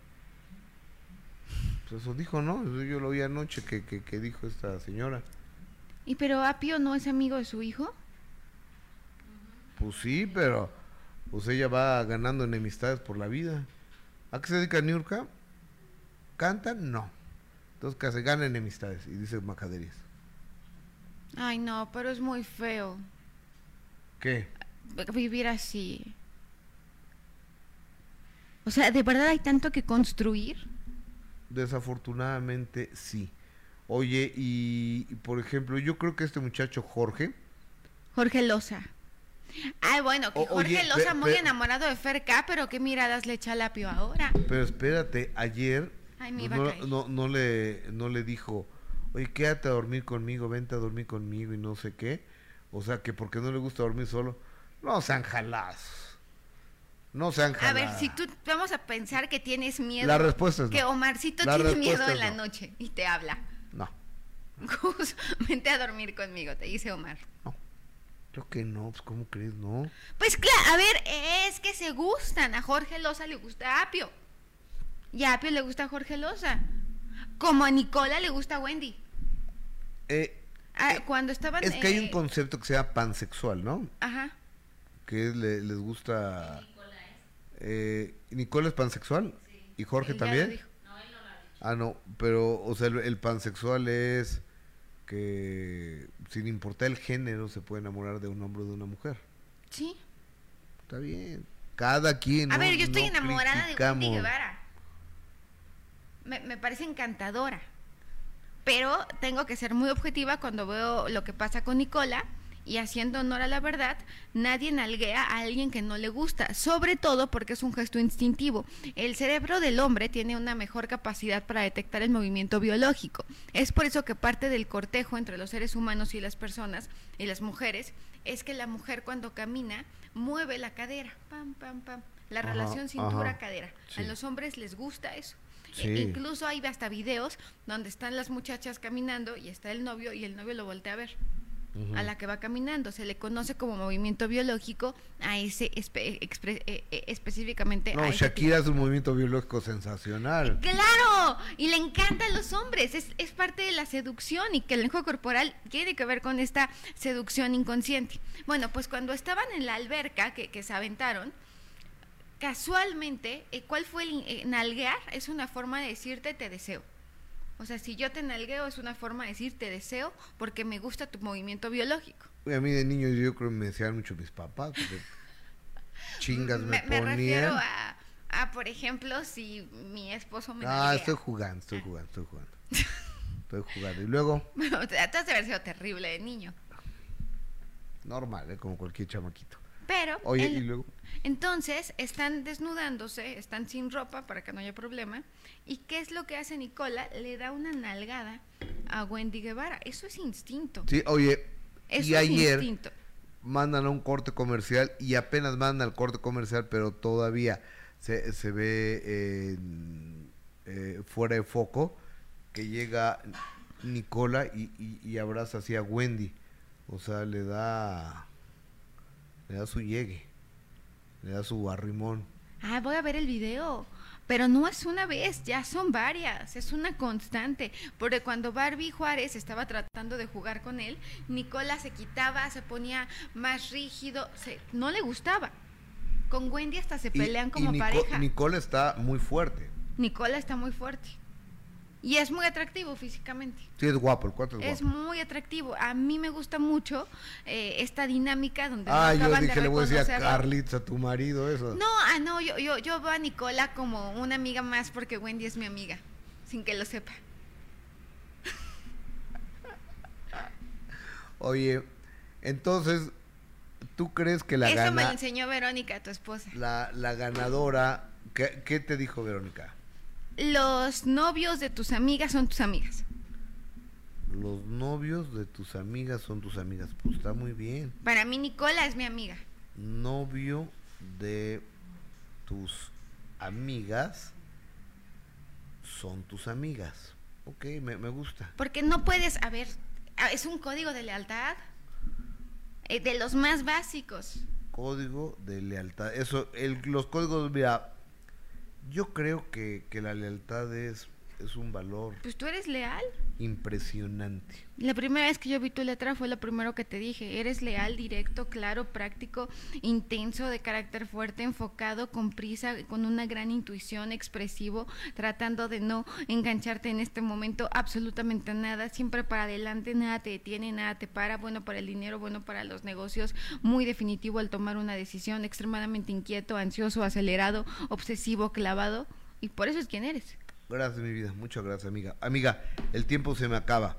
Pues eso dijo, ¿no? Eso Yo lo vi anoche que, que, que dijo esta señora. ¿Y pero Apio no es amigo de su hijo? Pues sí, pero pues ella va ganando enemistades por la vida. ¿A qué se dedica Niurka? ¿Canta? No. Entonces que se gana enemistades y dice majaderías. Ay, no, pero es muy feo ¿Qué? Vivir así. O sea, ¿de verdad hay tanto que construir? Desafortunadamente sí. Oye, y, y, por ejemplo, yo creo que este muchacho Jorge, Jorge Loza. Ay, bueno, que O- Jorge oye, Loza pe- muy pe- enamorado de Ferca, pero qué miradas le echa al Apio ahora. pero espérate, ayer Ay, me a no, caer. no, no le, no le dijo, oye, quédate a dormir conmigo, vente a dormir conmigo y no sé qué. O sea, que porque no le gusta dormir solo. No sean jalazos. No sean A jalazos. ver, si tú vamos a pensar que tienes miedo. La respuesta es Que. Omarcito La tiene miedo en la no. noche y te habla. No, Gus, vente a dormir conmigo, te dice Omar. no. Creo que no, pues ¿cómo crees? No. Pues claro, a ver, es que se gustan. A Jorge Loza le gusta Apio. Y a Apio le gusta Jorge Loza. Como a Nicola le gusta Wendy. Eh, Ah, eh, cuando estaban. es que hay un eh, concepto que se llama pansexual, ¿no? Ajá. Que le- les gusta... Eh, ¿Nicole es pansexual? ¿Y Jorge él ya lo también? Ah, no, pero, o sea, el, el pansexual es que sin importar el género se puede enamorar de un hombre o de una mujer. Sí. Está bien. Cada quien. A no- ver, yo estoy no enamorada de Wendy. Guevara. Me, me parece encantadora. Pero tengo que ser muy objetiva cuando veo lo que pasa con Nicola. Y haciendo honor a la verdad, nadie nalguea a alguien que no le gusta, sobre todo porque es un gesto instintivo. El cerebro del hombre tiene una mejor capacidad para detectar el movimiento biológico. Es por eso que parte del cortejo entre los seres humanos y las personas y las mujeres es que la mujer cuando camina mueve la cadera, pam, pam, pam. La Ajá, relación cintura-cadera. sí. A los hombres les gusta eso. Sí. E- incluso hay hasta videos donde están las muchachas caminando y está el novio y el novio lo voltea a ver. A la que va caminando. Se le conoce como movimiento biológico a ese espe- expre- eh, eh, específicamente a No, Shakira es un movimiento biológico sensacional. Claro, y le encantan los hombres, es, es parte de la seducción y que el lenguaje corporal tiene que ver con esta seducción inconsciente. Bueno, pues cuando estaban en la alberca que, que se aventaron, casualmente, eh, ¿cuál fue el eh, nalguear? Es una forma de decirte te deseo. O sea, si yo te nalgueo es una forma de decir te deseo porque me gusta tu movimiento biológico. A mí de niño yo creo que me decían mucho mis papás. porque chingas me, me, me refiero a, a, por ejemplo, si mi esposo me Ah, nalguea. estoy jugando, estoy jugando, estoy jugando. Estoy jugando. Y luego, Bueno, tú has de haber sido terrible de niño. normal, ¿eh? como cualquier chamaquito. Pero Oye, el- y luego. entonces están desnudándose, están sin ropa para que no haya problema. ¿Y qué es lo que hace Nicola? Le da una nalgada a Wendy Guevara. Eso es instinto. Sí, oye, Eso y es ayer instinto. mandan a un corte comercial y apenas mandan al corte comercial, pero todavía se, se ve eh, fuera de foco, que llega Nicola y, y- y abraza así a Wendy. O sea, le da, le da su llegue, le da su arrimón. Ah, voy a ver el video. Pero no es una vez, ya son varias, es una constante. Porque cuando Barbie Juárez estaba tratando de jugar con él, Nicola se quitaba, se ponía más rígido, se- no le gustaba. Con Wendy hasta se pelean y como Nico- pareja. Nicola está muy fuerte. Nicola está muy fuerte. Y es muy atractivo físicamente. Sí, es guapo, el cuatro es Es guapo. muy atractivo. A mí me gusta mucho eh, esta dinámica donde Ah, yo acaban de dije, le voy a decir a. Carlitos, a tu marido, eso. No, ah, no, yo, yo, yo veo a Nicola como una amiga más porque Wendy es mi amiga, sin que lo sepa. Oye, entonces, ¿tú crees que la Eso me gana, enseñó Verónica, tu esposa. la, la ganadora, ¿qué, qué te dijo Verónica? Los novios de tus amigas son tus amigas. Los novios de tus amigas son tus amigas. Pues está muy bien. Para mí Nicola es mi amiga. Novio de tus amigas son tus amigas. Ok, me, me gusta. Porque no puedes, a ver, ah, es un código de lealtad eh, de los más básicos. Código de lealtad. Eso, el, los códigos, mira, yo creo que, que la lealtad es, es un valor Pues tú eres leal. impresionante. La primera vez que yo vi tu letra fue lo primero que te dije. Eres leal, directo, claro, práctico, intenso, de carácter fuerte, enfocado, con prisa, con una gran intuición, expresivo, tratando de no engancharte en este momento absolutamente nada, siempre para adelante, nada te detiene, nada te para, bueno para el dinero, bueno para los negocios, muy definitivo al tomar una decisión, extremadamente inquieto, ansioso, acelerado, obsesivo, clavado, y por eso es quien eres. Gracias, mi vida. Muchas gracias, amiga. Amiga, el tiempo se me acaba.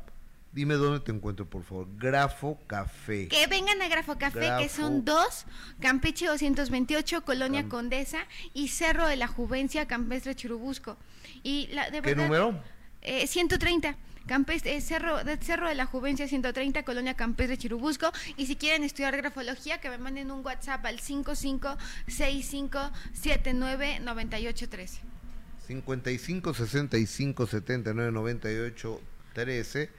Dime dónde te encuentro, por favor. Grafo Café. Que vengan a Grafo Café, que son dos, Campeche 228, Colonia Cam- Condesa y Cerro de la Juvencia, Campestre Churubusco. Y la, de ¿Qué verdad, número? Eh, 130. Campestre, eh, Cerro, de, Cerro de la Juvencia 130, Colonia Campestre Chirubusco. Y si quieren estudiar grafología, que me manden un WhatsApp al 5565799813. 55 65 79 98 13.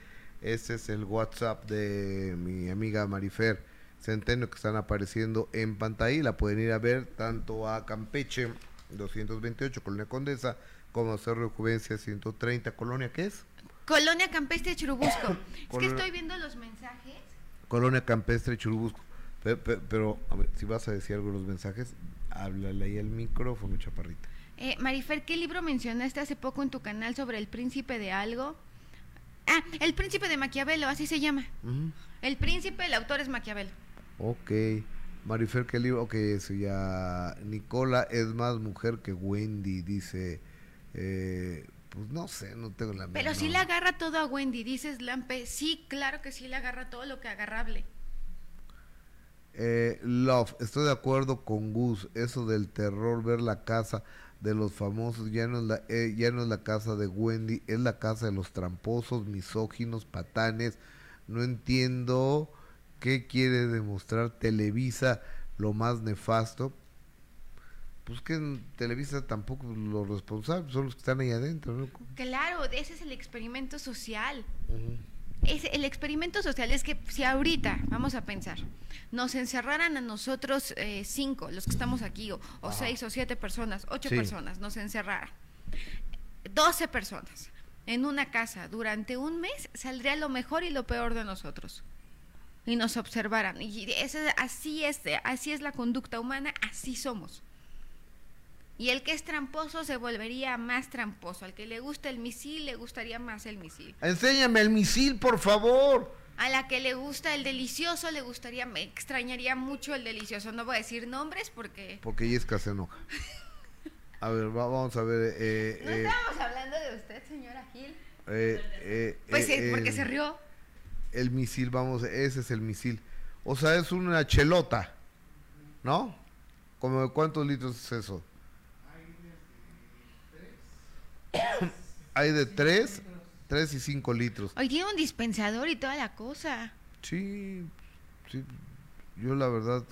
Ese es el WhatsApp de mi amiga Marifer Centeno que están apareciendo en pantalla. La pueden ir a ver tanto a Campeche 228, Colonia Condesa, como a Cerro de Juvencia 130, Colonia, ¿qué es? Colonia Campestre Chirubusco. es que estoy viendo los mensajes. Colonia Campestre Churubusco. Pe- pe- Pero, a ver, si vas a decir algo en los mensajes, háblale ahí al micrófono, chaparrita. Eh, Marifer, ¿qué libro mencionaste hace poco en tu canal sobre el príncipe de algo? Ah, el príncipe de Maquiavelo, así se llama. El príncipe, el autor es Maquiavelo. Ok. Marifer, ¿qué libro? Ok, eso ya. Nicola es más mujer que Wendy, dice. eh, pues no sé, no tengo la Pero menor- sí le agarra todo a Wendy, dices Lampe. Sí, claro que sí le agarra todo lo que agarrable. Eh, Love, estoy de acuerdo con Gus. Eso del terror, ver la casa de los famosos, ya no, es la, eh, ya no es la casa de Wendy, es la casa de los tramposos, misóginos, patanes. No entiendo qué quiere demostrar Televisa, lo más nefasto. Pues que en Televisa tampoco los responsables son los que están ahí adentro, ¿no? Claro, ese es el experimento social. Es, el experimento social es que si ahorita, vamos a pensar, nos encerraran a nosotros eh, cinco, los que estamos aquí, o, o seis o siete personas, ocho Sí. personas, nos encerraran, doce personas en una casa durante un mes, saldría lo mejor y lo peor de nosotros. Y nos observaran. Y ese- así, es, así es la conducta humana, así somos. Y el que es tramposo se volvería más tramposo. Al que le gusta el misil, le gustaría más el misil. Enséñame el misil, por favor. A la que le gusta el delicioso, le gustaría, me extrañaría mucho el delicioso. No voy a decir nombres porque... Porque Yesca se enoja. A ver, va- vamos a ver. Eh, No eh, estábamos hablando de usted, señora Gil. eh, eh, Pues eh, sí, porque se rió. El misil, vamos, ese es el misil. O sea, es una chelota, ¿no? ¿Como de cuántos litros es eso? Hay de tres, tres y cinco litros. Hoy tiene un dispensador y toda la cosa. Sí, sí. Yo la verdad,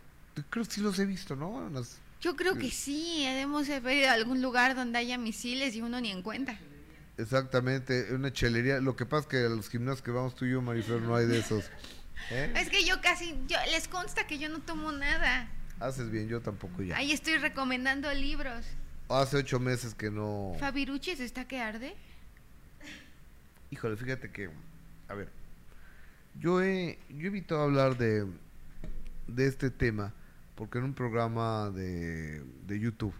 creo que sí los he visto, ¿no? Las Yo creo que sí, debemos haber ido a algún lugar donde haya misiles y uno ni en cuenta. Exactamente, una chelería. Lo que pasa es que a los gimnasios que vamos tú y yo, Marifer, no hay de esos. ¿Eh? Es que yo casi, yo, les consta que yo no tomo nada. Haces bien, yo tampoco ya. Ahí estoy recomendando libros. Hace ocho meses que no... ¿Fabiruchis está que arde? Híjole, fíjate que, a ver, yo he, yo he evitado hablar de, de este tema porque en un programa de, de YouTube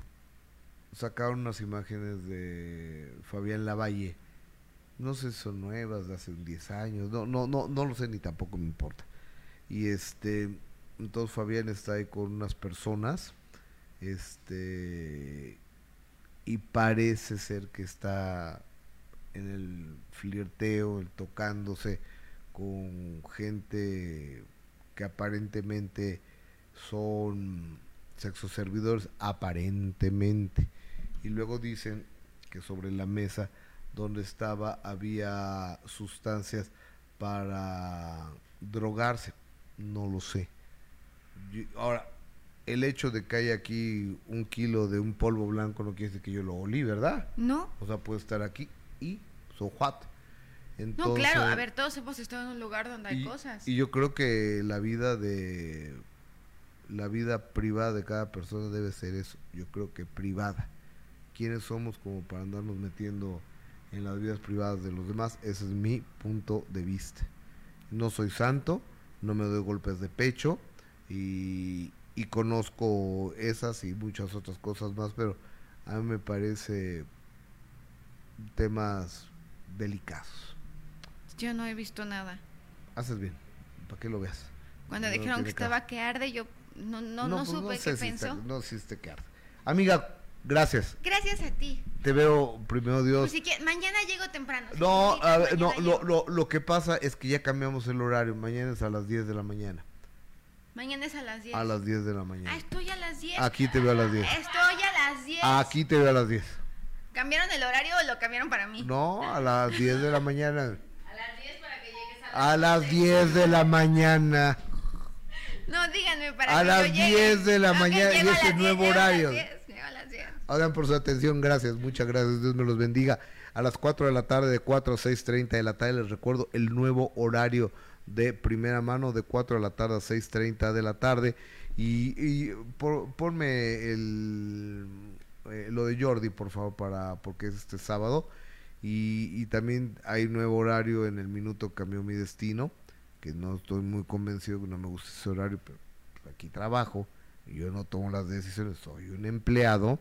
sacaron unas imágenes de Fabián Lavalle. No sé si son nuevas, de hace 10 años, no, no, no, no lo sé ni tampoco me importa. Y este, entonces Fabián está ahí con unas personas, este, y parece ser que está en el flirteo, tocándose con gente que aparentemente son sexoservidores, aparentemente. Y luego dicen que sobre la mesa donde estaba había sustancias para drogarse. No lo sé. ahora, el hecho de que haya aquí un kilo de un polvo blanco no quiere decir que yo lo olí, ¿verdad? No. O sea, puede estar aquí y so what. no, claro, a ver, todos hemos estado en un lugar donde hay cosas. Y yo creo que la vida de la vida privada de cada persona debe ser eso, yo creo que privada. ¿Quiénes somos como para andarnos metiendo en las vidas privadas de los demás? Ese es mi punto de vista. No soy santo, no me doy golpes de pecho y, y conozco esas y muchas otras cosas más, pero a mí me parece temas delicados. Yo no he visto nada. Haces bien, para que lo veas. Cuando dijeron que estaba que arde, yo no, no, no, pues supe qué pensó. no hiciste que arde. Amiga, gracias. Gracias a ti. Te veo, primero Dios. Pues mañana llego temprano. no, a ver, no lo, lo, lo, que pasa es que ya cambiamos el horario. Mañana es a las 10 de la mañana. Mañana es a las 10. A las 10 de la mañana. Ah, estoy a las 10. Aquí te veo a las 10. Estoy a las 10. Aquí te veo a las 10. ¿Cambiaron el horario o lo cambiaron para mí? No, a las 10 de la mañana. A las 10 para que llegues a las A las 10 de la mañana. No, díganme para a que las yo 10 de la mañana y ese nuevo horario. Hagan por su atención, gracias, muchas gracias, Dios me los bendiga. A las 4 de la tarde, de 4 a 6.30 de la tarde, les recuerdo el nuevo horario de primera mano, de 4 de la tarde a 6.30 de la tarde. Y, y ponme el, eh, lo de Jordi, por favor, para porque es este sábado. Y, también hay nuevo horario en el minuto cambió mi destino que no estoy muy convencido, que no me gusta ese horario, pero aquí trabajo, yo no tomo las decisiones, soy un empleado,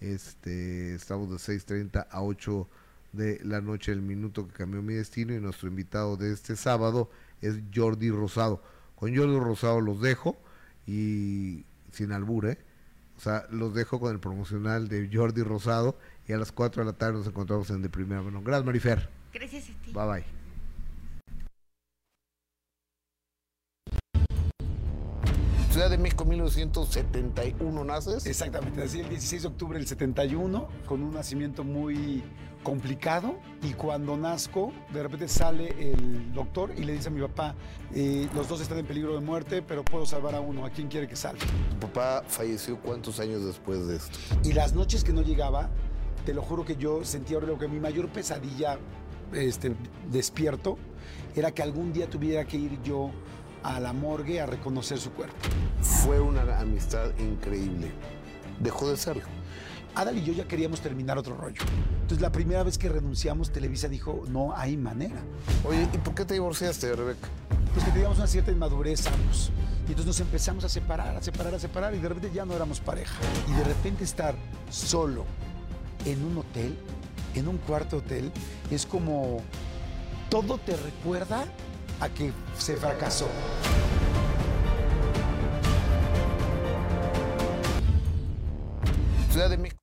este, estamos de 6.30 a 8 de la noche, el minuto que cambió mi destino, y nuestro invitado de este sábado es Jordi Rosado. Con Jordi Rosado los dejo, y sin albur, ¿eh? O sea, los dejo con el promocional de Jordi Rosado, y a las 4 de la tarde nos encontramos en De Primera Mano. Gracias, Marifer. Gracias a ti. Bye bye. Ciudad de México, 1971 naces. Exactamente, nací el 16 de octubre del 71, con un nacimiento muy complicado. Y cuando nazco, de repente sale el doctor y le dice a mi papá, eh, los dos están en peligro de muerte, pero puedo salvar a uno. ¿A quién quiere que salve? ¿Tu papá falleció cuántos años después de esto? Y las noches que no llegaba, te lo juro que yo sentía horrible, que mi mayor pesadilla este, despierto era que algún día tuviera que ir yo a la morgue a reconocer su cuerpo. Fue una amistad increíble. Dejó de serlo. Adal y yo ya queríamos terminar otro rollo. Entonces la primera vez que renunciamos, Televisa dijo, no hay manera. Oye, ¿y por qué te divorciaste, Rebeca? Pues que teníamos una cierta inmadurez ambos. Y entonces nos empezamos a separar, a separar, a separar y de repente ya no éramos pareja. Y de repente estar solo en un hotel, en un cuarto hotel, es como todo te recuerda a que se fracasó. Ciudad de México.